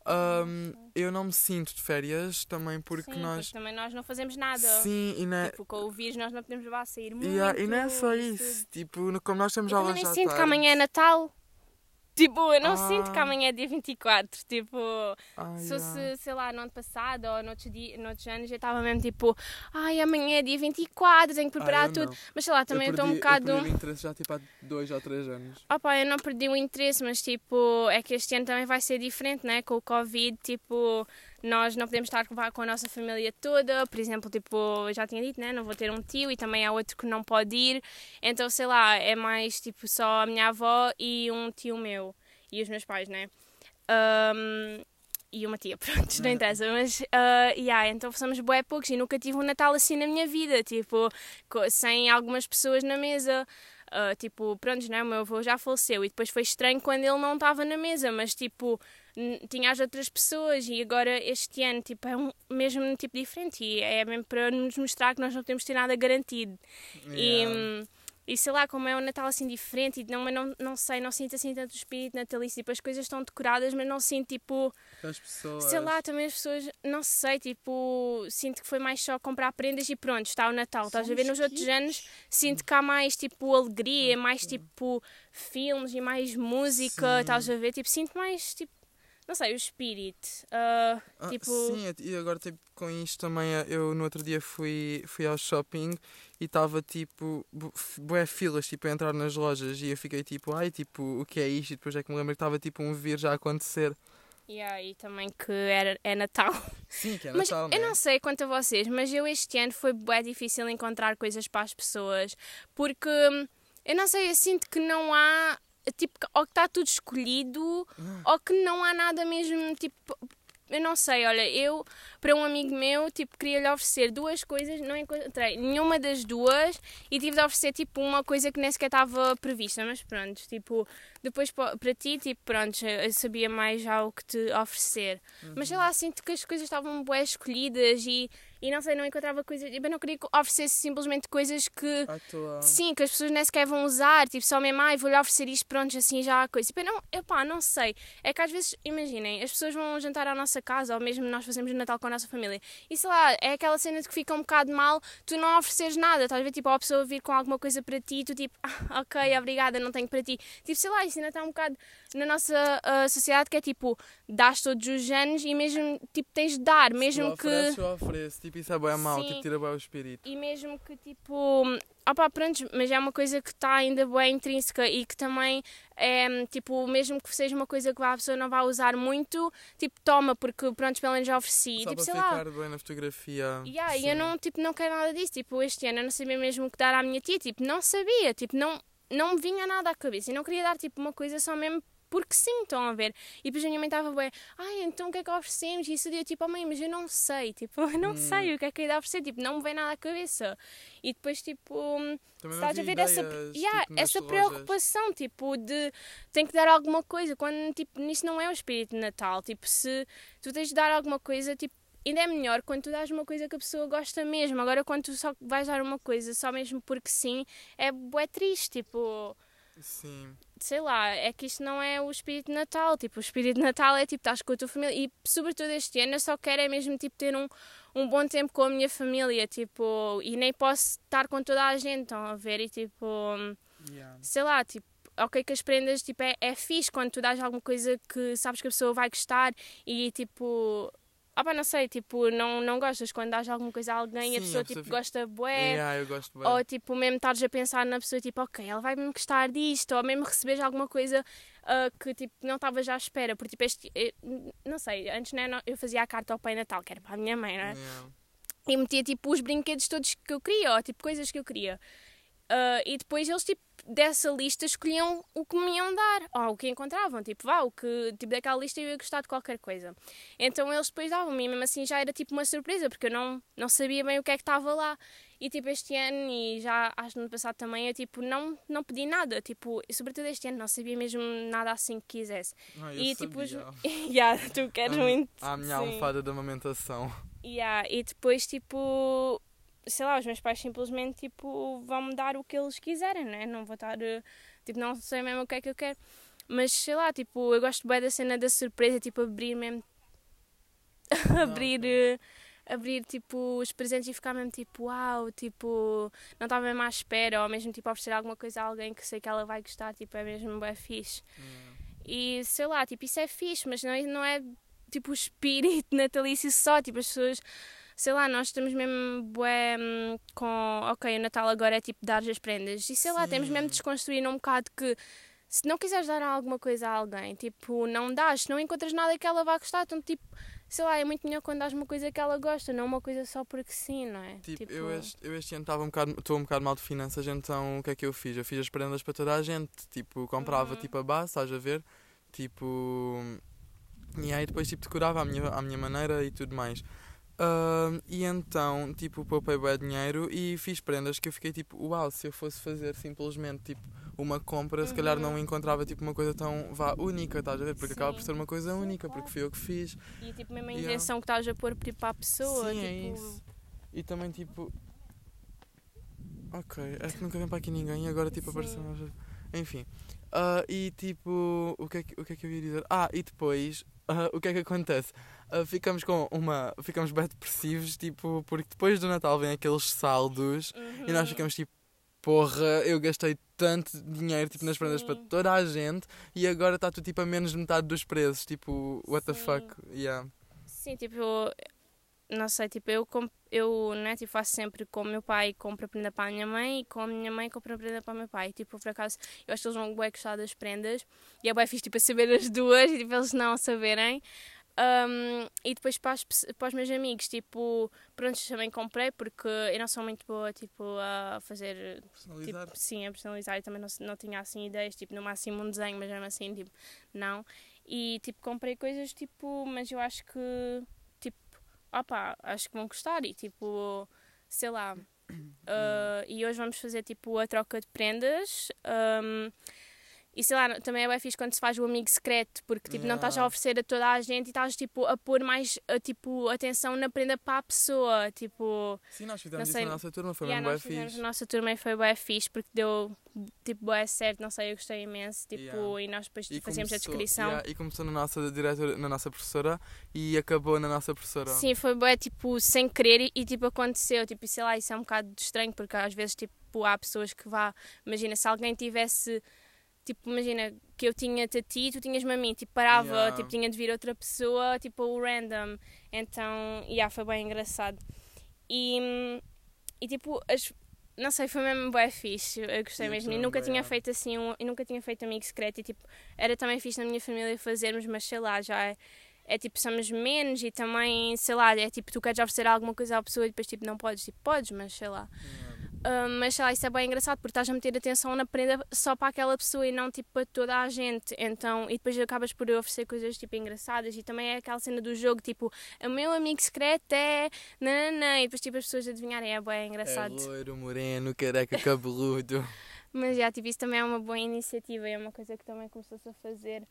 Ahm, eu não me sinto de férias também porque Sim, nós. também nós não fazemos nada. Sim, e não é. Tipo, com o vírus nós não podemos levar a sair muito. E, ah, e não é só isso. tudo. Tipo, como nós temos Eu aulas já nem sinto que tarde- amanhã é Natal. Tipo, eu não Ah. sinto que amanhã é dia 24. Tipo, Ai, se ah. fosse, sei lá, no ano passado ou noutros, dia, noutros anos, eu estava mesmo tipo, ai, amanhã é dia 24, tenho que preparar eu tudo. não. Mas sei lá, também eu estou um bocado. Eu perdi o interesse já tipo há dois ou três anos. Opa, eu não perdi o interesse, mas tipo, é que este ano também vai ser diferente, né? Com o Covid, tipo, nós não podemos estar com a nossa família toda. Por exemplo, tipo, já tinha dito, né? Não vou ter um tio e também há outro que não pode ir. Então, sei lá, é mais tipo só a minha avó e um tio meu. E os meus pais, né? Ahm, e uma tia, pronto, não É. interessa, mas, ah, yeah, então somos bué poucos e nunca tive um Natal assim na minha vida, tipo, sem algumas pessoas na mesa, ah, tipo, pronto, né, o meu avô já faleceu e depois foi estranho quando ele não estava na mesa, mas tipo, tinha as outras pessoas e agora este ano, tipo, é um mesmo tipo diferente e é mesmo para nos mostrar que nós não temos ter nada garantido. E, Yeah. hum, e sei lá, como é um Natal assim diferente, e não, não, não sei, não sinto assim tanto o espírito natalício. Tipo, as coisas estão decoradas, mas não sinto tipo, As pessoas. sei lá, também as pessoas, não sei, tipo, sinto que foi mais só comprar prendas e pronto, está o Natal. Estás a ver? Nos outros anos sinto que há mais tipo alegria, mais tipo filmes e mais música, Sim. estás a ver? Tipo, sinto mais tipo, não sei, o espírito. Ah, Ah, tipo, Sim, e agora tipo, com isto também, eh, eu no outro dia fui, fui ao shopping e estava tipo, bué filas tipo, a entrar nas lojas e eu fiquei tipo, ai, tipo, o que é isto? E depois é que me lembro que estava tipo um vir já a acontecer. e aí também que era, é Natal. Sim, que é Mas Natal, eu né? não sei quanto a vocês, mas eu este ano foi bem difícil encontrar coisas para as pessoas, porque hum, eu não sei, eu sinto que não há, tipo, ou que está tudo escolhido, Ah. ou que não há nada mesmo, tipo, eu não sei, olha, eu, para um amigo meu, tipo, queria-lhe oferecer duas coisas, não encontrei nenhuma das duas, e tive de oferecer, tipo, uma coisa que nem sequer estava prevista, mas pronto, tipo, depois pa- para ti, tipo, pronto, eu sabia mais já o que te oferecer. Mas sei lá, sinto que as coisas estavam bem escolhidas e, e não sei, não encontrava coisas. Eu não queria que oferecesse simplesmente coisas que. Sim, que as pessoas nem sequer vão usar, tipo, só mesmo, ai, vou-lhe oferecer isto, pronto, assim já há coisa. Tipo, eu não, eu pá, não sei. É que às vezes, imaginem, as pessoas vão jantar à nossa casa, ou mesmo nós fazemos Natal com a nossa família, e sei lá, é aquela cena de que fica um bocado mal tu não ofereceres nada, estás a ver, tipo, a pessoa vir com alguma coisa para ti, e tu tipo, ah, ok, obrigada, não tenho para ti. Tipo, sei lá, isso ainda está um bocado na nossa ah, sociedade que é tipo, dás todos os anos e mesmo, tipo, tens de dar, mesmo que. ofereces, eu ofereço. Tipo, isso é bem Sim. tipo, tira bem o espírito. E mesmo que tipo. Opá, pronto, mas é uma coisa que está ainda bem intrínseca e que também é tipo, mesmo que seja uma coisa que a pessoa não vá usar muito, tipo, toma, porque pronto, pelo menos já ofereci. Só tipo, para sei lá. ficar bem na fotografia. Yeah, e eu não, tipo, não quero nada disso. Tipo, este ano eu não sabia mesmo o que dar à minha tia. Tipo, não sabia. Tipo, não, não me vinha nada à cabeça. E não queria dar, tipo, uma coisa só mesmo porque sim, estão a ver. E depois a minha mãe estava bem, ai, então o que é que oferecemos? E isso eu tipo, oh mãe, mas eu não sei. Tipo, eu não Hum. sei o que é que eu ia oferecer. Tipo, não me vem nada à cabeça. E depois, tipo, Também estás a ver essa, ideias, yeah, tipo, essa lojas. preocupação, tipo, de tem que dar alguma coisa, quando, tipo, nisso não é o espírito de Natal, tipo, se tu tens de dar alguma coisa, tipo, ainda é melhor quando tu dás uma coisa que a pessoa gosta mesmo, agora quando tu só vais dar uma coisa só mesmo porque sim, é bué triste, tipo, Sim. sei lá, é que isto não é o espírito de Natal, tipo, o espírito de Natal é, tipo, estás com a tua família, e sobretudo este ano eu só quero é mesmo, tipo, ter um, um bom tempo com a minha família, tipo, e nem posso estar com toda a gente, estão a ver, e tipo Yeah. sei lá, tipo, ok que as prendas tipo, é, é fixe quando tu dás alguma coisa que sabes que a pessoa vai gostar e tipo. Ah, pá, não sei, tipo, não, não gostas quando dás alguma coisa a alguém e a pessoa, tipo, fica- gosta bué. Yeah, eu gosto bem. Ou tipo, mesmo estares a pensar na pessoa, tipo, ok, ela vai mesmo gostar disto, ou mesmo receberes alguma coisa ah, que tipo, não estavas já à espera. Porque tipo, este, eh, não sei, antes né, eu fazia a carta ao Pai Natal, que era para a minha mãe, não é? Yeah. e metia tipo os brinquedos todos que eu queria, ou tipo coisas que eu queria. Ah, e depois eles tipo dessa lista escolhiam o que me iam dar, ou o que encontravam, tipo, vá, o que tipo daquela lista eu ia gostar de qualquer coisa. Então eles depois davam-me, e mesmo assim já era tipo uma surpresa, porque eu não, não sabia bem o que é que estava lá. E tipo este ano e já acho que no ano passado também eu tipo não, não pedi nada, tipo, sobretudo este ano não sabia mesmo nada assim que quisesse. Ah, eu e tipo, os... sabia. yeah, tu queres A- muito. A minha sim. almofada da amamentação. Yeah, e depois, tipo, sei lá, os meus pais simplesmente, tipo, vão-me dar o que eles quiserem, né? Não vou estar, eh, tipo, não sei mesmo o que é que eu quero. Mas, sei lá, tipo, eu gosto bem da cena da surpresa, tipo, abrir mesmo, abrir, eh, abrir, tipo, os presentes e ficar mesmo, tipo, uau, tipo, não estava mesmo à espera, ou mesmo, tipo, oferecer alguma coisa a alguém que sei que ela vai gostar, tipo, é mesmo bem fixe. Yeah. E sei lá, tipo, isso é fixe, mas não é, não é tipo o espírito natalício só, tipo, as pessoas sei lá, nós estamos mesmo bué, hum, com, ok, o Natal agora é tipo dar as prendas. E sei lá, temos mesmo de desconstruir um bocado que se não quiseres dar alguma coisa a alguém, tipo, não dás, se não encontras nada que ela vá gostar, então tipo, sei lá, é muito melhor quando dás uma coisa que ela gosta, não uma coisa só porque sim, não é? Tipo, tipo... Eu, este, eu este ano estava um bocado, estou um bocado mal de finanças, então o que é que eu fiz? Eu fiz as prendas para toda a gente, tipo, comprava uhum. tipo a base, estás a ver? Tipo, e aí depois tipo decorava à minha, à minha maneira e tudo mais. Uh, e então, tipo, poupei bem dinheiro e fiz prendas que eu fiquei tipo, uau, se eu fosse fazer simplesmente tipo uma compra, uhum. se calhar não uhum. encontrava tipo uma coisa tão vá, única, estás a ver? Porque Sim. acaba por ser uma coisa única, porque fui eu que fiz. E tipo, mesmo a intenção yeah. que estás a pôr tipo, para a pessoa. Sim, é tipo... é isso. E também tipo. Ok, é que nunca vem para aqui ninguém e agora tipo apareceu. Enfim. Uh, e tipo, o que, é que, o que é que eu ia dizer? Ah, e depois, uh, o que é que acontece? Uh, ficamos com uma. Ficamos bem depressivos, tipo, porque depois do Natal vem aqueles saldos uhum. e nós uhum. ficamos tipo, porra, eu gastei tanto dinheiro tipo, nas prendas para toda a gente e agora está tudo tipo a menos de metade dos preços. Tipo, what Sim. the fuck? Yeah. Sim, tipo, não sei, tipo, eu, eu né, tipo, faço sempre com o meu pai, compro prenda para a minha mãe e com a minha mãe compro prenda para o meu pai. Tipo, por acaso, eu acho que eles vão bem gostar das prendas e é bem fixe, tipo, a saber as duas e tipo, eles não a saberem. Um, e depois para, as, para os meus amigos, tipo, pronto, também comprei porque eu não sou muito boa, tipo, a fazer... Personalizar? Tipo, sim, a personalizar e também não, não tinha, assim, ideias, tipo, no máximo um desenho, mas mesmo assim, tipo, não. E, tipo, comprei coisas, tipo, mas eu acho que, opá, acho que vão gostar e, tipo, sei lá... Uh, e hoje vamos fazer, tipo, a troca de prendas. Um, e sei lá, também é bem fixe quando se faz o amigo secreto, porque tipo, yeah. não estás a oferecer a toda a gente e estás tipo, a pôr mais tipo, atenção na prenda para a pessoa. Tipo, Sim, nós fizemos isso na nossa turma, foi yeah, bem fixe. Na nossa turma e foi bem fixe porque deu tipo bem certo, não sei, eu gostei imenso. Tipo, yeah. E nós depois e fazíamos começou, a descrição. Yeah, e começou na nossa diretora, na nossa professora e acabou na nossa professora. Sim, foi bem tipo sem querer e, e tipo aconteceu. Tipo, sei lá, isso é um bocado estranho porque às vezes tipo, há pessoas que vá. Imagina, se alguém tivesse tipo, imagina que eu tinha-te a ti, tu tinhas-me a mim, tipo, parava, yeah. tipo, tinha de vir outra pessoa, tipo, o random. Então, yeah, foi bem engraçado. E, e tipo, as, não sei, foi mesmo bem fixe, eu gostei eu mesmo. E nunca tinha feito assim, um, e nunca tinha feito amigo secreto. E tipo, era também fixe na minha família fazermos, mas sei lá, já é, é tipo, somos menos e também, sei lá, é tipo, tu queres oferecer alguma coisa à pessoa e depois tipo, não podes, tipo, podes, mas sei lá. Yeah. Mas sei lá, isso é bem engraçado porque estás a meter atenção na prenda só para aquela pessoa e não tipo para toda a gente. Então, e depois acabas por oferecer coisas tipo engraçadas e também é aquela cena do jogo, tipo, o meu amigo secreto é nananã, e depois tipo as pessoas adivinharem, é bem engraçado. É loiro, moreno, careca, cabeludo. mas já, tipo, isso também é uma boa iniciativa e é uma coisa que também começou-se a fazer.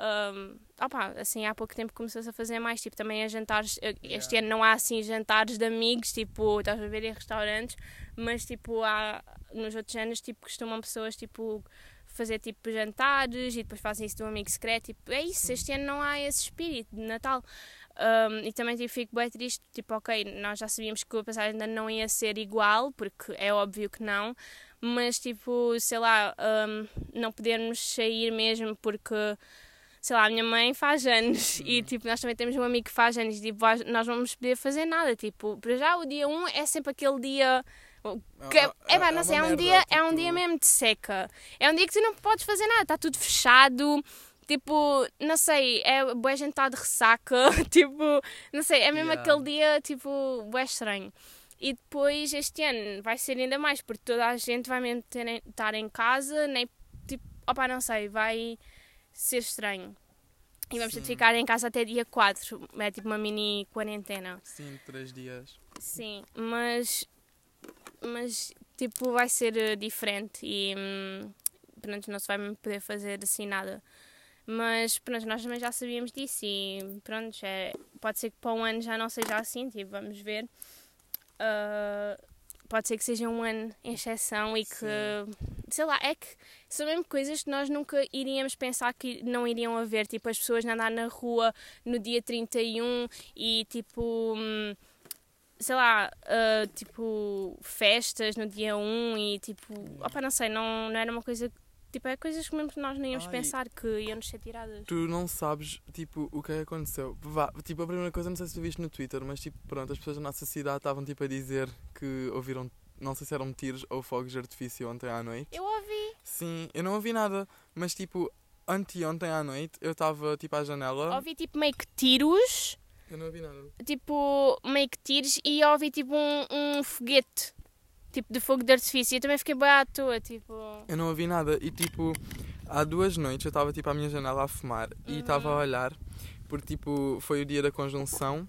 Um, opa, assim, há pouco tempo começou-se a fazer mais, tipo, também a jantares, eh, este yeah. ano não há assim jantares de amigos, tipo, estás a ver em restaurantes, mas tipo, há, nos outros anos, tipo, costumam pessoas, tipo, fazer tipo jantares e depois fazem isso do amigo secreto, tipo, é isso, este ano não há esse espírito de Natal. Um, e também tipo, fico bem triste, tipo, ok, nós já sabíamos que o passagem ainda não ia ser igual, porque é óbvio que não, mas tipo, sei lá, um, não podermos sair mesmo porque sei lá, a minha mãe faz anos e uhum. tipo, nós também temos um amigo que faz anos e tipo, nós não vamos poder fazer nada. Tipo, para já o dia 1 é sempre aquele dia. Que, é, é, é, não sei, é um, dia, tipo... é um dia mesmo de seca. É um dia que tu não podes fazer nada, está tudo fechado. Tipo, não sei, é boa gente está de ressaca. tipo, não sei, é mesmo yeah. aquele dia, tipo, boa estranho. E depois este ano vai ser ainda mais, porque toda a gente vai mesmo ter, estar em casa, nem tipo, opa, não sei, vai ser estranho. E vamos ter de ficar em casa até dia 4. É tipo uma mini quarentena. Sim, 3 dias. Sim, mas. Mas tipo, vai ser eh, diferente e. Hum, pronto, não se vai poder fazer assim nada. Mas pronto, nós também já sabíamos disso e pronto, é, pode ser que para um ano já não seja assim, tipo, vamos ver. Uh, pode ser que seja um ano em exceção e que, Sim. sei lá, é que são mesmo coisas que nós nunca iríamos pensar que não iriam haver. Tipo, as pessoas andar na rua no dia 31 e tipo. Hum, sei lá, uh, tipo, festas no dia 1 e tipo, opa, não sei, não, não era uma coisa Tipo, é coisas que mesmo que nós nem íamos Ai. pensar que iam-nos ser tiradas. Tu não sabes, tipo, o que é que aconteceu. Vá, tipo, a primeira coisa, não sei se tu viste no Twitter, mas, tipo, pronto, as pessoas da nossa cidade estavam, tipo, a dizer que ouviram, não sei se eram tiros ou fogos de artifício ontem à noite. Eu ouvi. Sim, eu não ouvi nada, mas, tipo, anteontem à noite, eu estava, tipo, à janela. Ouvi tipo meio que tiros. Eu não ouvi nada. Tipo, meio que tiros. E ouvi tipo um, um foguete. Tipo de fogo de artifício. Eu também fiquei bem à toa. Tipo. Eu não ouvi nada e tipo, há duas noites eu estava tipo à minha janela a fumar e Uhum. estava a olhar porque tipo foi o dia da conjunção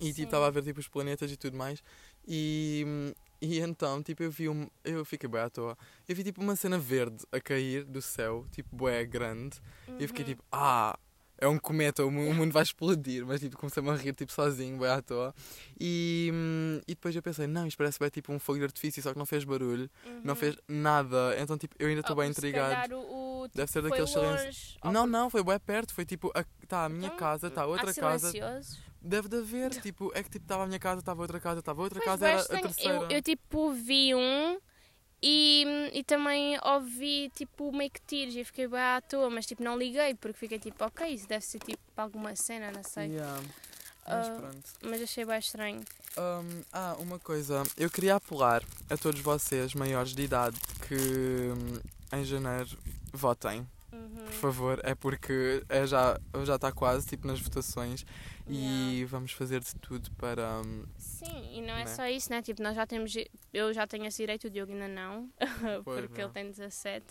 e Sim. tipo estava a ver tipo os planetas e tudo mais e, e então tipo eu vi um, eu fiquei bem à toa. Eu vi tipo uma cena verde a cair do céu, tipo bué grande e eu fiquei Uhum. tipo, ah, é um cometa, o mu- o mundo vai explodir, mas tipo comecei-me a rir tipo sozinho, bem à toa. E, hum, e depois eu pensei, não, isto parece bem tipo um fogo de artifício, só que não fez barulho não Uhum. fez nada. Então, tipo, eu ainda estou Oh, bem intrigado. o, o- Deve ser daqueles silêncios. Não, não, foi bem perto. Foi tipo, está a minha Então, casa, está outra há casa. silenciosos. Deve de haver, tipo, é que tipo, estava a minha casa, estava outra casa, estava outra Pois, casa, era a terceira. Eu, eu tipo vi um e, e também ouvi tipo meio que tiros e fiquei bem à toa, mas tipo não liguei porque fiquei tipo, ok, isso deve ser tipo alguma cena, não sei. Yeah. Mas Ah, pronto. Mas achei bem estranho. Hum, ah, uma coisa. Eu queria apelar a todos vocês, maiores de idade, que hum, em janeiro votem. Uhum. Por favor, é porque é já já está quase tipo nas votações e Yeah. vamos fazer de tudo para hum, Sim, e não é Né? só isso, né? Tipo, nós já temos. Eu já tenho esse direito, o Diogo ainda não, Pois, porque não. ele tem 17.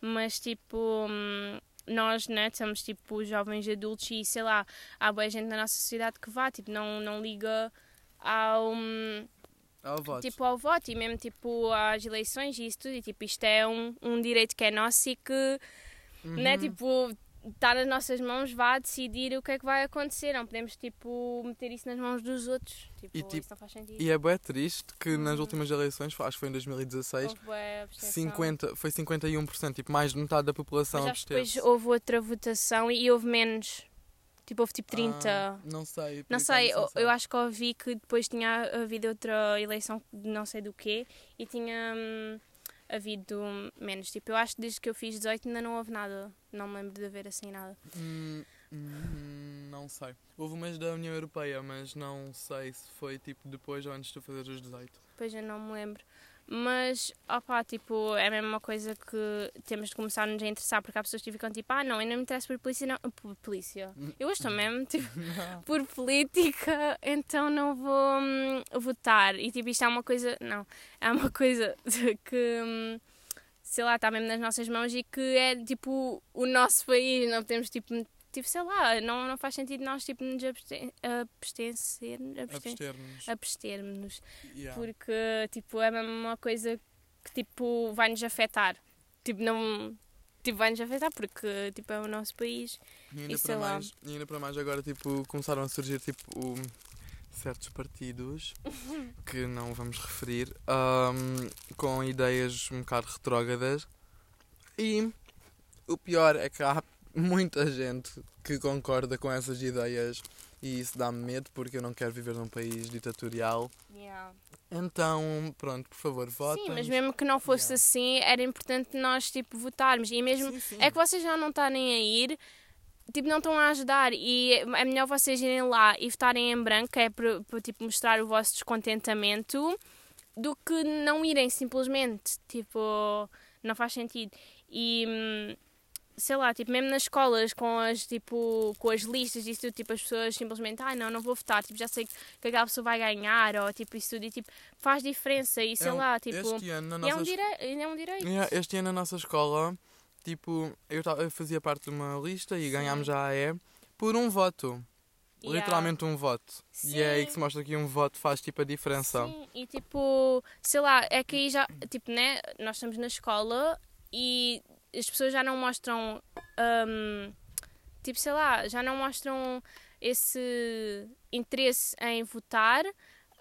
Mas, tipo, hum, nós, né, somos tipo jovens adultos e sei lá, há boa gente na nossa sociedade que vá, tipo, não, não liga ao. hum, ao voto. Tipo, ao voto e mesmo tipo às eleições e isso tudo. E tipo, isto é um, um direito que é nosso e que, né, Uhum. tipo, está nas nossas mãos, vá decidir o que é que vai acontecer. Não podemos, tipo, meter isso nas mãos dos outros. Tipo, E, tipo, isso não faz sentido. E é bem triste que nas Uhum. últimas eleições, acho que foi em 2016, Houve bué abstenção. 50, foi 51%, tipo mais de metade da população Mas acho que depois houve outra votação e houve menos. Tipo, houve tipo 30. Ah, não sei. não acaso sei, eu, eu acho que ouvi que depois tinha havido outra eleição de não sei do quê e tinha hum, havido menos. Tipo, eu acho que desde que eu fiz 18 ainda não houve nada. Não me lembro de haver assim nada. Hum, hum, não sei. Houve umas da União Europeia, mas não sei se foi tipo depois ou antes de tu fazeres os 18. Depois eu não me lembro. Mas, opá, tipo, é mesmo uma coisa que temos de começar a nos interessar, porque há pessoas que ficam tipo, ah, não, eu não me interesso por polícia, não. Por polícia. Eu hoje estou mesmo, tipo, por política, então não vou hum, votar. E tipo, isto é uma coisa. Não, é uma coisa que. hum, sei lá, está mesmo nas nossas mãos e que é tipo o nosso país, não podemos tipo. Tipo, sei lá, não, não faz sentido nós tipo nos absten Abster-nos. abstermos Yeah. porque tipo é uma coisa que tipo vai nos afetar tipo não tipo vai nos afetar porque tipo é o nosso país E ainda, e para lá. mais, ainda para mais agora tipo, começaram a surgir tipo o- certos partidos que não vamos referir ahm, com ideias um bocado retrógradas e o pior é que há muita gente que concorda com essas ideias e isso dá-me medo porque eu não quero viver num país ditatorial. Então pronto por favor votem. sim mas mesmo que não fosse Yeah. assim era importante nós tipo votarmos. E mesmo Sim, sim. é que vocês já não estarem a ir tipo não estão a ajudar. E é melhor vocês irem lá e votarem em branco que é para para, tipo mostrar o vosso descontentamento do que não irem simplesmente. Tipo não faz sentido. E hum, sei lá, tipo, mesmo nas escolas com as, tipo, com as listas e tudo, tipo, as pessoas simplesmente, ai não, não vou votar, tipo, já sei que aquela pessoa vai ganhar, ou tipo, isso tudo, e tipo, faz diferença, e sei É um- lá, tipo, este ano na e é, nossa um direi é um direito. Yeah, Este ano na nossa escola, tipo, eu, eu fazia parte de uma lista e Sim. ganhámos a AE por um voto. Yeah. Literalmente um voto. E é aí que Sim. se mostra que um voto faz tipo a diferença. Sim, e tipo, sei lá, é que aí já, tipo, né, nós estamos na escola e as pessoas já não mostram, hum, tipo, sei lá, já não mostram esse interesse em votar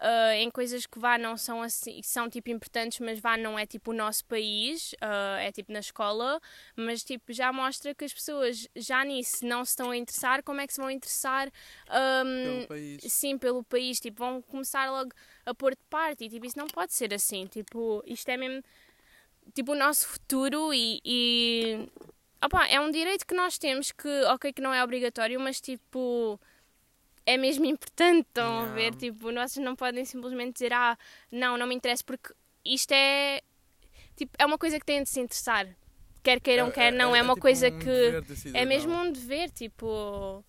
ah, em coisas que vá não são assim, são tipo importantes, mas vá não é tipo o nosso país, ah, é tipo na escola, mas tipo já mostra que as pessoas já nisso não se estão a interessar, como é que se vão interessar hum, Pelo país. sim, pelo país, tipo, vão começar logo a pôr de parte. E tipo, isso não pode ser assim, tipo, isto é mesmo tipo, o nosso futuro e. e opa, é um direito que nós temos que, ok, que não é obrigatório, mas tipo. É mesmo importante, estão a ver? Tipo, vocês não podem simplesmente dizer, ah, não, não me interessa, porque isto é. Tipo, é uma coisa que têm de se interessar. Quer queiram, quer não. É, uma tipo coisa um que. É mesmo um dever, tipo.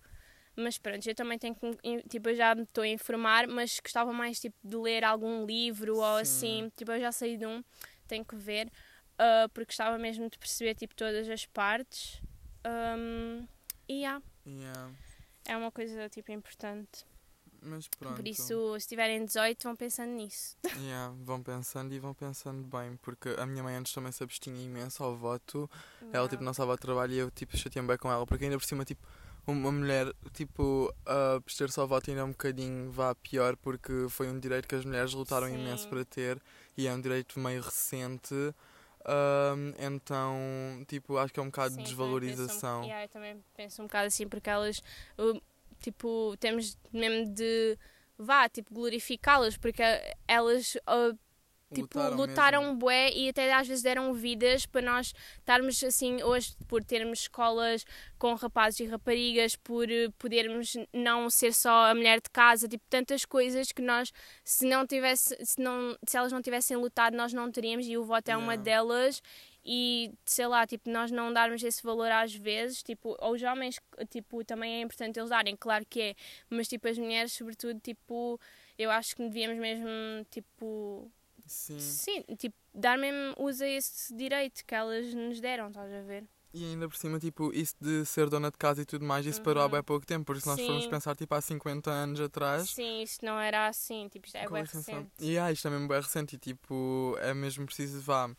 Mas pronto, eu também tenho que. Tipo, eu já me estou a informar, mas gostava mais tipo, de ler algum livro ou Sim. assim. Tipo, eu já saí de um, tenho que ver, ah, porque gostava mesmo de perceber tipo, todas as partes. Um, e yeah, Yeah. é uma coisa tipo, importante. Mas pronto. Por isso, se tiverem 18, vão pensando nisso. Yeah, vão pensando e vão pensando bem, porque a minha mãe antes também se abstinha imenso ao voto. Ela tipo não estava a trabalho e eu tipo chateei-me bem com ela, porque ainda por cima tipo uma mulher tipo a abster-se ao voto ainda é um bocadinho vá pior porque foi um direito que as mulheres lutaram Sim. imenso para ter e é um direito meio recente. Ahm, então, tipo, acho que é um bocado de Sim, também penso desvalorização. Um, yeah, eu também penso um bocado assim, porque elas, tipo, temos mesmo de, vá, tipo, glorificá-las, porque elas, uh, tipo, Lutaram lutaram, mesmo. bué e até às vezes deram vidas para nós estarmos assim, hoje, por termos escolas com rapazes e raparigas, por uh, podermos não ser só a mulher de casa, tipo, tantas coisas que nós, se não tivesse, se, não, se elas não tivessem lutado, nós não teríamos, e o voto é uma Yeah. delas e sei lá, tipo, nós não darmos esse valor às vezes, tipo, aos homens, tipo, também é importante eles darem, claro que é, mas tipo, as mulheres, sobretudo, tipo, eu acho que devíamos mesmo, tipo, Sim. sim, tipo, dar mesmo uso a esse direito que elas nos deram, estás a ver? E ainda por cima, tipo, isso de ser dona de casa e tudo mais, isso parou há Uhum. bem pouco tempo, porque se nós formos Sim. pensar, tipo, há 50 anos atrás, Sim, isto não era assim, tipo, isto é bem recente. E ah, isto é mesmo bem recente e tipo, é mesmo preciso, vá.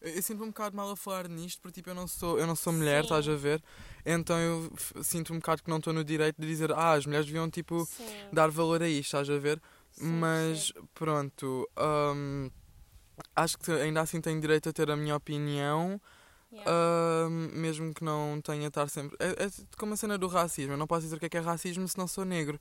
Eu, sinto-me um bocado mal a falar nisto porque tipo, eu não sou, eu não sou mulher, Sim. estás a ver? Então eu sinto um bocado que não estou no direito de dizer, ah, as mulheres deviam tipo Sim, dar valor a isto, estás a ver? Sim, Mas sim. pronto, hum, acho que ainda assim tenho direito a ter a minha opinião. Yeah. hum, mesmo que não tenha estar sempre. É, é como a cena do racismo. Eu não posso dizer o que é que é racismo se não sou negro.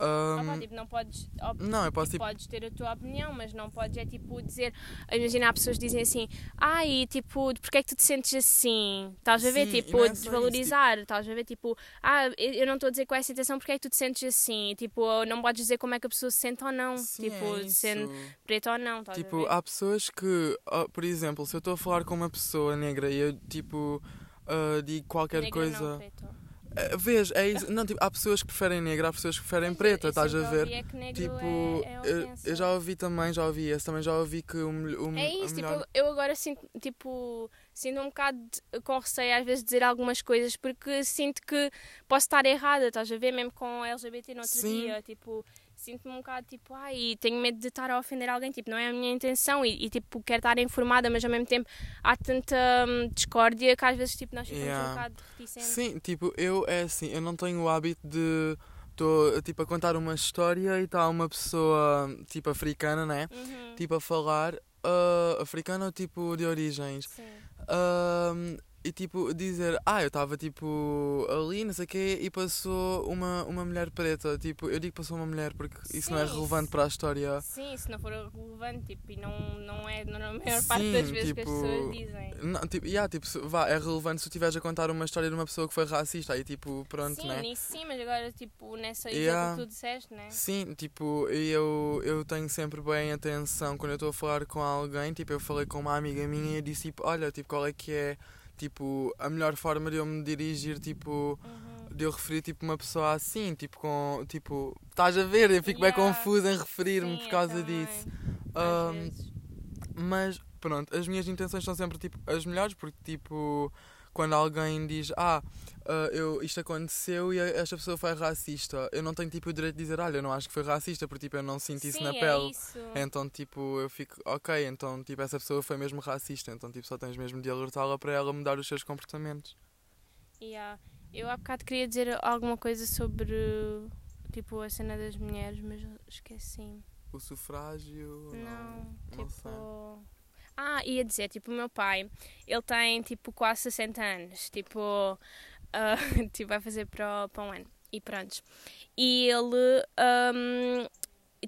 Ah, pá, tipo, não podes, op- não, eu posso tipo, tipo. podes ter a tua opinião, mas não podes é tipo dizer, imagina há pessoas que dizem assim, ai, tipo, porque é que tu te sentes assim? Estás a ver, Sim, tipo, é isso, desvalorizar, estás a ver, tipo, ah, eu não estou a dizer com essa intenção, porque é que tu te sentes assim? Tipo, não podes dizer como é que a pessoa se sente ou não, Sim, tipo, é sendo isso. preta ou não, estás a Tipo, ver? há pessoas que, ah, por exemplo, se eu estou a falar com uma pessoa negra e eu, tipo, ah, digo qualquer Negra coisa. Não, preto. Ah, vês, é isso. Não, tipo, há pessoas que preferem negra, há pessoas que preferem preta, estás a ver? é que negro Tipo, é, é eu, eu já ouvi também, já ouvi esse, também já ouvi que o, o, É isso, tipo, melhor... eu agora sinto, tipo, sinto um bocado de- com receio às vezes de dizer algumas coisas porque sinto que posso estar errada, estás a ver? Mesmo com LGBT no outro Sim. dia, tipo, sinto-me um bocado tipo, ai, tenho medo de estar a ofender alguém, tipo, não é a minha intenção e, e, tipo, quero estar informada, mas ao mesmo tempo há tanta hum, discórdia que às vezes, tipo, nós ficamos Yeah. um bocado reticentes. Sim, tipo, eu é assim, eu não tenho o hábito de... Estou, tipo, a contar uma história e está uma pessoa, tipo, africana, né? Uhum, Tipo, a falar... ah, africana ou, tipo, de origens? sim. Ahm, e tipo, dizer, ah, eu estava tipo ali, não sei o quê, e passou uma, uma mulher preta. Tipo, eu digo que passou uma mulher porque isso não é Sim, relevante isso- para a história. Sim, se não for relevante, tipo, e não, não é na maior parte Sim, das vezes que as tipo, pessoas dizem. Não, tipo, yeah, tipo, vá, é relevante se tu estiveres a contar uma história de uma pessoa que foi racista. Aí, tipo, pronto, sim, né? nisso sim, mas agora, tipo, nessa Yeah. exemplo que tu disseste, né? Sim, tipo, eu, eu tenho sempre bem atenção quando eu estou a falar com alguém. Tipo, eu falei com uma amiga minha e disse, tipo, olha, tipo, qual é que é, tipo, a melhor forma de eu me dirigir, tipo, Uhum. de eu referir tipo uma pessoa assim, tipo com, tipo, estás a ver, eu fico bem Yeah. confuso em referir-me por causa disso. vezes. mas pronto, as minhas intenções são sempre tipo as melhores porque tipo quando alguém diz, ah, ah, eu, isto aconteceu e a- esta pessoa foi racista, eu não tenho tipo o direito de dizer, olha, eu não acho que foi racista, porque tipo eu não sinto isso Sim, na é pele. isso. Então, tipo, eu fico, ok, então, tipo, essa pessoa foi mesmo racista, então, tipo, só tens mesmo de alertá-la para ela mudar os seus comportamentos. Yeah. Eu há bocado queria dizer alguma coisa sobre tipo a cena das mulheres, mas esqueci. O sufrágio. Não, não tipo. sei. Ah, ia dizer, tipo, o meu pai, ele tem tipo quase 60 anos, tipo, ah, tipo vai fazer para, para um ano. E pronto. E ele, ahm,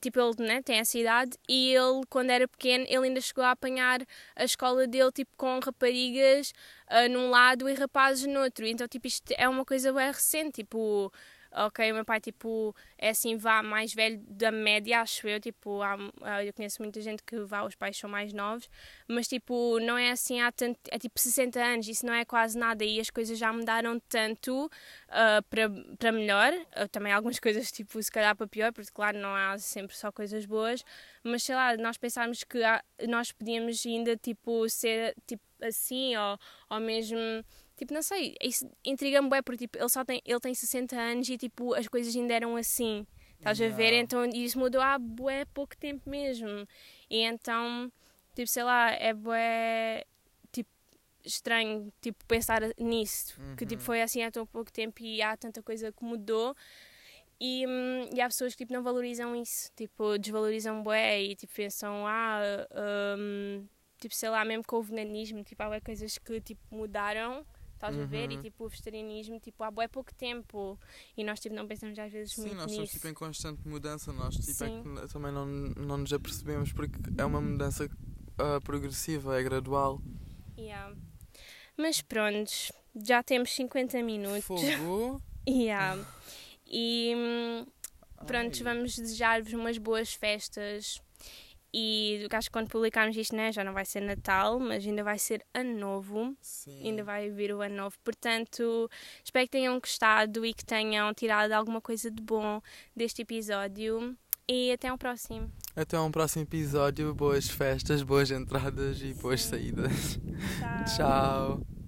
tipo, ele né, tem essa idade e ele, quando era pequeno, ele ainda chegou a apanhar a escola dele, tipo, com raparigas uh, num lado e rapazes no outro. Então, tipo, isto é uma coisa bem recente, tipo ok, o meu pai, tipo, é assim, vá mais velho da média, acho eu, tipo, há, eu conheço muita gente que vá, os pais são mais novos, mas, tipo, não é assim há tanto, é tipo 60 anos, isso não é quase nada e as coisas já mudaram tanto uh, para, para melhor, uh, também algumas coisas, tipo, se calhar para pior, porque, claro, não há sempre só coisas boas, mas, sei lá, nós pensarmos que há, nós podíamos ainda, tipo, ser, tipo, assim, ou, ou mesmo Tipo, não sei, isso intriga-me bem porque tipo, ele só tem, ele tem 60 anos e tipo, as coisas ainda eram assim. Estás a ver? Então isso mudou há bué pouco tempo mesmo. E então, tipo, sei lá, é bué tipo, estranho tipo, pensar nisso. Uhum. Que tipo, uhum. foi assim há tão pouco tempo e há tanta coisa que mudou. E, hum, e há pessoas que tipo, não valorizam isso, tipo, desvalorizam bué e tipo, pensam, ah, um, tipo, sei lá, mesmo com o veganismo, tipo, há coisas que tipo, mudaram Estás uhum. a ver? E uhum. tipo, o vegetarianismo, tipo, há bué pouco tempo. E nós, tipo, não pensamos às vezes Sim, muito nós nisso. estamos, tipo, em constante mudança. Nós, tipo, é que também não, não nos apercebemos porque é uma mudança uh, progressiva, é gradual. Yeah. Mas pronto, já temos 50 minutos. Fogo! yeah. E hum, pronto, vamos desejar-vos umas boas festas e acho que quando publicarmos isto, né, já não vai ser Natal, mas ainda vai ser Ano Novo. Sim. Ainda vai vir o Ano Novo. Portanto, espero que tenham gostado e que tenham tirado alguma coisa de bom deste episódio. E até ao próximo. Até um próximo episódio. Boas festas, boas entradas e boas saídas. Tchau. Tchau.